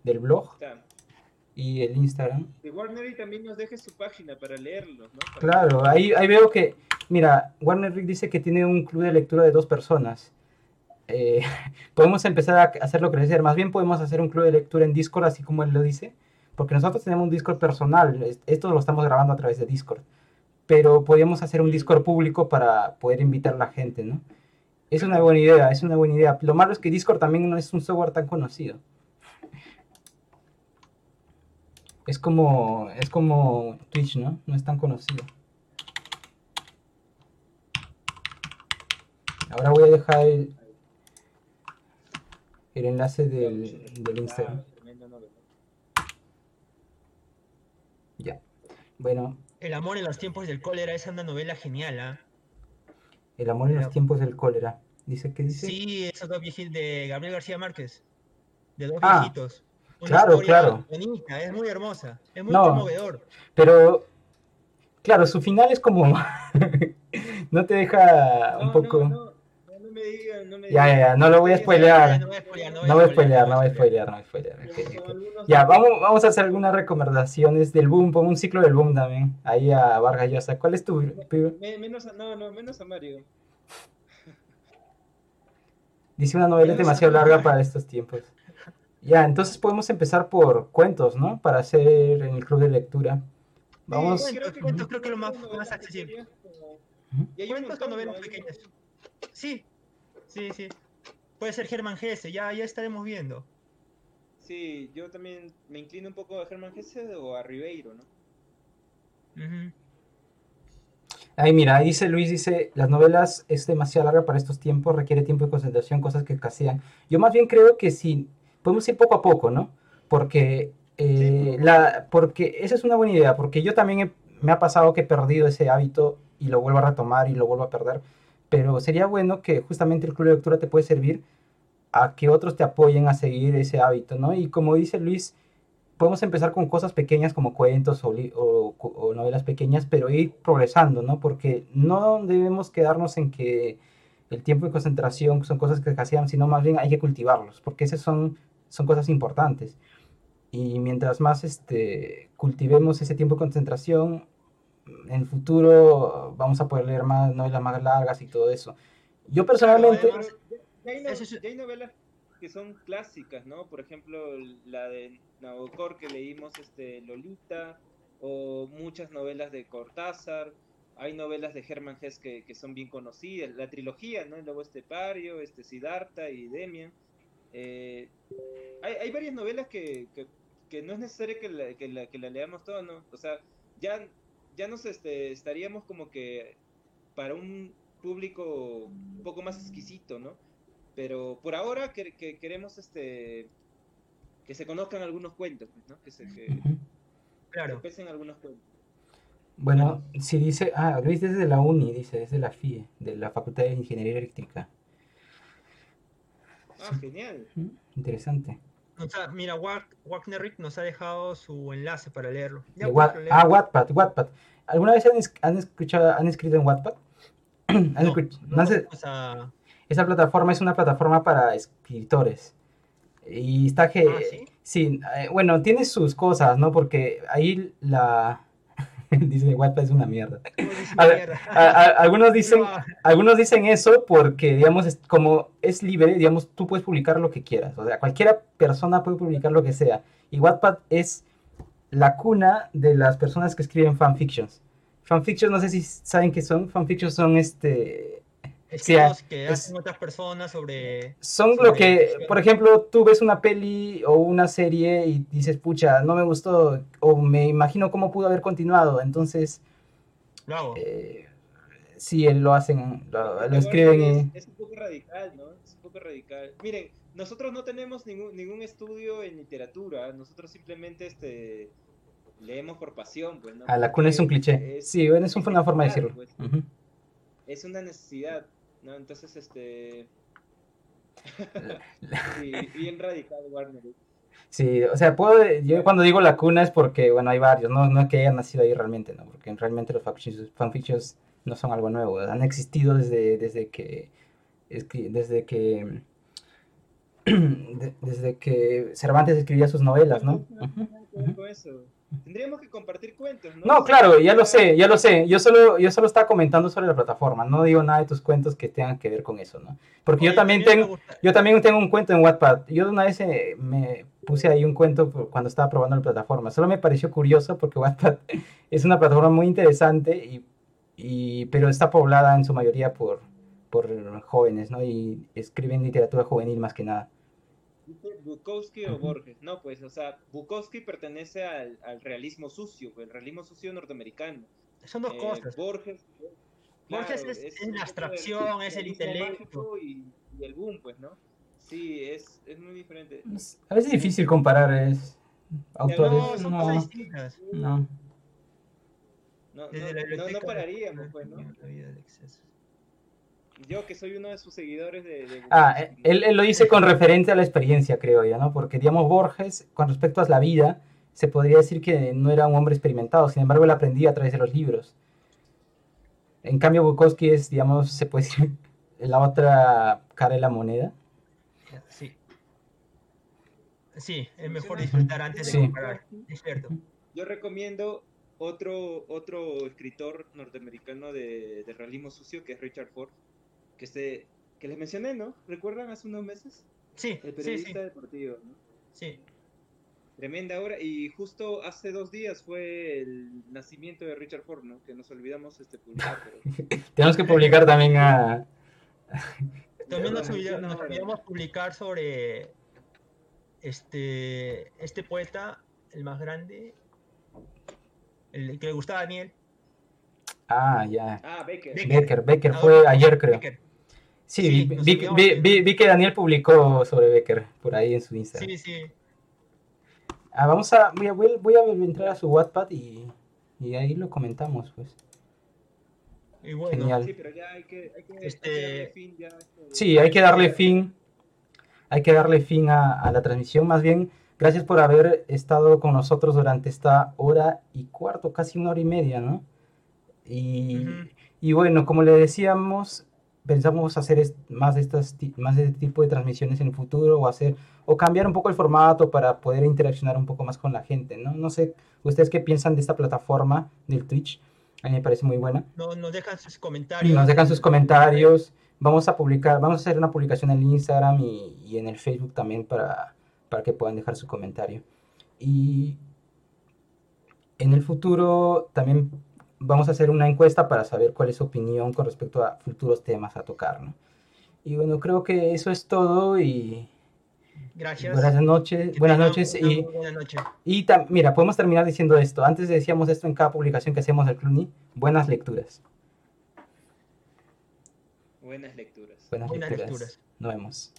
del blog y el Instagram. Warner Rick también nos deje su página para leerlos, ¿no? claro, ahí, ahí veo que, mira, Warner Rick dice que tiene un club de lectura de dos personas. Eh, podemos empezar a hacerlo crecer. Más bien podemos hacer un club de lectura en Discord, así como él lo dice, porque nosotros tenemos un Discord personal. Esto lo estamos grabando a través de Discord. Pero podríamos hacer un Discord público para poder invitar a la gente, ¿no? Es una buena idea, es una buena idea. Lo malo es que Discord también no es un software tan conocido. Es como, es como Twitch, ¿no? No es tan conocido. Ahora voy a dejar el, el enlace del, del Instagram. Ya. Bueno, El amor en los tiempos del cólera es una novela genial, ¿ah? El amor en los tiempos del cólera. Dice que dice. Sí, esos dos viejitos de Gabriel García Márquez. De dos Ah, viejitos. Una claro, claro. bonita, es muy hermosa, es muy No. conmovedor. Pero, claro, su final es como. no te deja un poco. No, no, no, no me digan, no me Ya, ya, digan. ya, no lo voy a spoilear. No voy a spoilear, No voy a spoilear, no voy a spoilear, no voy a Ya, vamos, vamos a hacer algunas recomendaciones del boom, pon un ciclo del boom también. Ahí a Vargas Llosa. ¿Cuál es tu. Me- menos a, no, no, menos a Mario. Dice una novela demasiado larga para estos tiempos. Ya, entonces podemos empezar por cuentos, ¿no? Para hacer en el club de lectura. Vamos. Sí, Cuentos, cuentos creo que es lo más- más accesible. Y hay Cuentos. Hay un pequeñas. Sí, sí, sí. Puede ser Germán Gese, ya, ya estaremos viendo. Sí, yo también me inclino un poco a Germán Hesse o a Ribeiro, ¿no? Ujú. Ahí mira, ahí dice Luis, dice, las novelas es demasiado larga para estos tiempos, requiere tiempo de concentración, cosas que escasean. Yo más bien creo que sí, podemos ir poco a poco, ¿no? Porque, eh, Sí. la, porque esa es una buena idea, porque yo también he- me ha pasado que he perdido ese hábito y lo vuelvo a retomar y lo vuelvo a perder, pero sería bueno que justamente el club de lectura te puede servir a que otros te apoyen a seguir ese hábito, ¿no? Y como dice Luis, podemos empezar con cosas pequeñas como cuentos o, o- o novelas pequeñas, pero ir progresando, ¿no? Porque no debemos quedarnos en que el tiempo de concentración son cosas que escasean, sino más bien hay que cultivarlos, porque esas son, son cosas importantes. Y mientras más este, cultivemos ese tiempo de concentración, en el futuro vamos a poder leer más novelas más largas y todo eso. Yo personalmente... además- ya, hay ya novelas que son clásicas, ¿no? Por ejemplo, la de Nabokov que leímos, este, Lolita, o muchas novelas de Cortázar. Hay novelas de Hermann Hesse que, que son bien conocidas, la trilogía, ¿no? El Lobo Estepario, este, Siddhartha y Demian. Eh, hay, hay varias novelas que, que, que no es necesario que la, que la, que la leamos todas, ¿no? O sea, ya, ya nos este, estaríamos como que para un público un poco más exquisito, ¿no? Pero por ahora que, que queremos este que se conozcan algunos cuentos, pues, ¿no? Que se, Claro. algunos cuentos. Bueno, si dice, ah, Luis desde la uni, dice, desde la FIE, de la Facultad de Ingeniería Eléctrica. Ah, genial. Interesante. O sea, mira, nos ha dejado su enlace para leerlo. Ya De pues, ah. Wattpad, Wattpad. ¿Alguna vez han, es- han escuchado, han escrito en Wattpad? ¿Han No, escuch- no no sé- vamos a- esa plataforma es una plataforma para escritores. Y está que... Ah, ¿sí? Sí, eh, bueno, tiene sus cosas, ¿no? Porque ahí la... Dice, Wattpad es una mierda. A- algunos dicen... No, Algunos dicen eso porque, digamos, es- como es libre, digamos, tú puedes publicar lo que quieras. O sea, cualquier persona puede publicar lo que sea. Y Wattpad es la cuna de las personas que escriben fanfictions. Fanfictions, no sé si saben qué son. Fanfictions son este... sí, que es- hacen otras personas sobre... Son Sobre lo que, por ejemplo, tú ves una peli o una serie y dices, pucha, no me gustó, o me imagino cómo pudo haber continuado. Entonces, Lo hago. eh, sí, lo hacen, lo, lo escriben es, es un poco radical, ¿no? Es un poco radical. Miren, nosotros no tenemos ningún, ningún estudio en literatura, nosotros simplemente este leemos por pasión, pues, ¿no? A la cuna es un cliché. es- Sí, bueno, es es una forma de decirlo. pues. Es una necesidad, ¿no? Entonces, este... sí, bien radical, Warner. Sí, o sea, puedo, yo cuando digo la cuna es porque, bueno, hay varios, no, no es que hayan nacido ahí realmente, ¿no? Porque realmente los fanfictions, fanfictions no son algo nuevo, han existido desde, desde que, desde que, de- desde que Cervantes escribía sus novelas, ¿no? Ujú. Eso. Tendríamos que compartir cuentos, ¿no? No, claro, ya lo sé, ya lo sé. Yo solo, yo solo estaba comentando sobre la plataforma, no digo nada de tus cuentos que tengan que ver con eso, ¿no? Porque yo también tengo, yo también tengo un cuento en Wattpad. Yo de una vez eh, me puse ahí un cuento cuando estaba probando la plataforma. Solo me pareció curioso porque Wattpad es una plataforma muy interesante, y, y- pero está poblada en su mayoría por, por jóvenes, ¿no? Y escriben literatura juvenil más que nada. ¿Dice Bukowski o. Borges? No, pues, o sea, Bukowski pertenece al, al realismo sucio, el realismo sucio norteamericano. Son dos Eh, cosas. Borges, Borges es- es un la abstracción, es el realismo intelecto. Y, y el boom, pues, ¿no? Sí, es, es muy diferente. A veces es difícil comparar es, No, autores. son No, cosas distintas. no. No, no, no, no pararíamos, pues, ¿no? la vida del exceso. Yo que soy uno de sus seguidores de... de Ah, él, él lo dice con referente a la experiencia, creo yo, ¿no? Porque, digamos, Borges, con respecto a la vida, se podría decir que no era un hombre experimentado, sin embargo, él aprendía a través de los libros. En cambio, Bukowski es, digamos, se puede decir, la otra cara de la moneda. Sí. Sí, es mejor disfrutar antes de Sí. comparar. Es cierto. Yo recomiendo otro, otro escritor norteamericano de, de realismo sucio, que es Richard Ford, que, se, que les mencioné, ¿no? ¿Recuerdan hace unos meses? Sí, El sí, sí. periodista deportivo, ¿no? sí. Tremenda obra. Y justo hace dos días fue el nacimiento de Richard Ford, ¿no? Que nos olvidamos este publicar, pero... Tenemos que publicar también a... También nos, olvidamos publicar sobre este, este poeta, el más grande, el que le gustaba a Daniel. Ah, ya. Ah, Becker. Becker. Becker, Becker Ah, fue ayer, creo. Becker. Sí, Sí, vi, nos vi- vi- de- vi- vi que Daniel publicó sobre Becker por ahí en su Instagram. Sí, sí. Ah, vamos a, voy a, voy a- entrar a su Wattpad y, y ahí lo comentamos, pues. Y bueno, Genial. Sí, pero ya hay que, hay que, hay que Este- darle fin ya Sí, hay que darle fin, hay que darle fin a, a la transmisión. Más bien, gracias por haber estado con nosotros durante esta hora y cuarto, casi una hora y media, ¿no? Y, y bueno, como le decíamos, pensamos hacer es- más de estas más de este tipo de transmisiones en el futuro o hacer o cambiar un poco el formato para poder interaccionar un poco más con la gente, ¿no? No sé, ustedes qué piensan de esta plataforma del Twitch. A mí me parece muy buena. no- nos dejan sus comentarios. Nos dejan sus comentarios. Vamos a publicar, vamos a hacer una publicación en Instagram y, y en el Facebook también para, para que puedan dejar su comentario. Y en el futuro también vamos a hacer una encuesta para saber cuál es su opinión con respecto a futuros temas a tocar, ¿no? Y bueno, creo que eso es todo y Gracias. buenas noches, buenas noches una y muy buena noche. y tam- mira, podemos terminar diciendo esto. Antes decíamos esto en cada publicación que hacíamos del Cluny. Buenas lecturas. Buenas lecturas. Buenas, Buenas lecturas. lecturas. Nos vemos.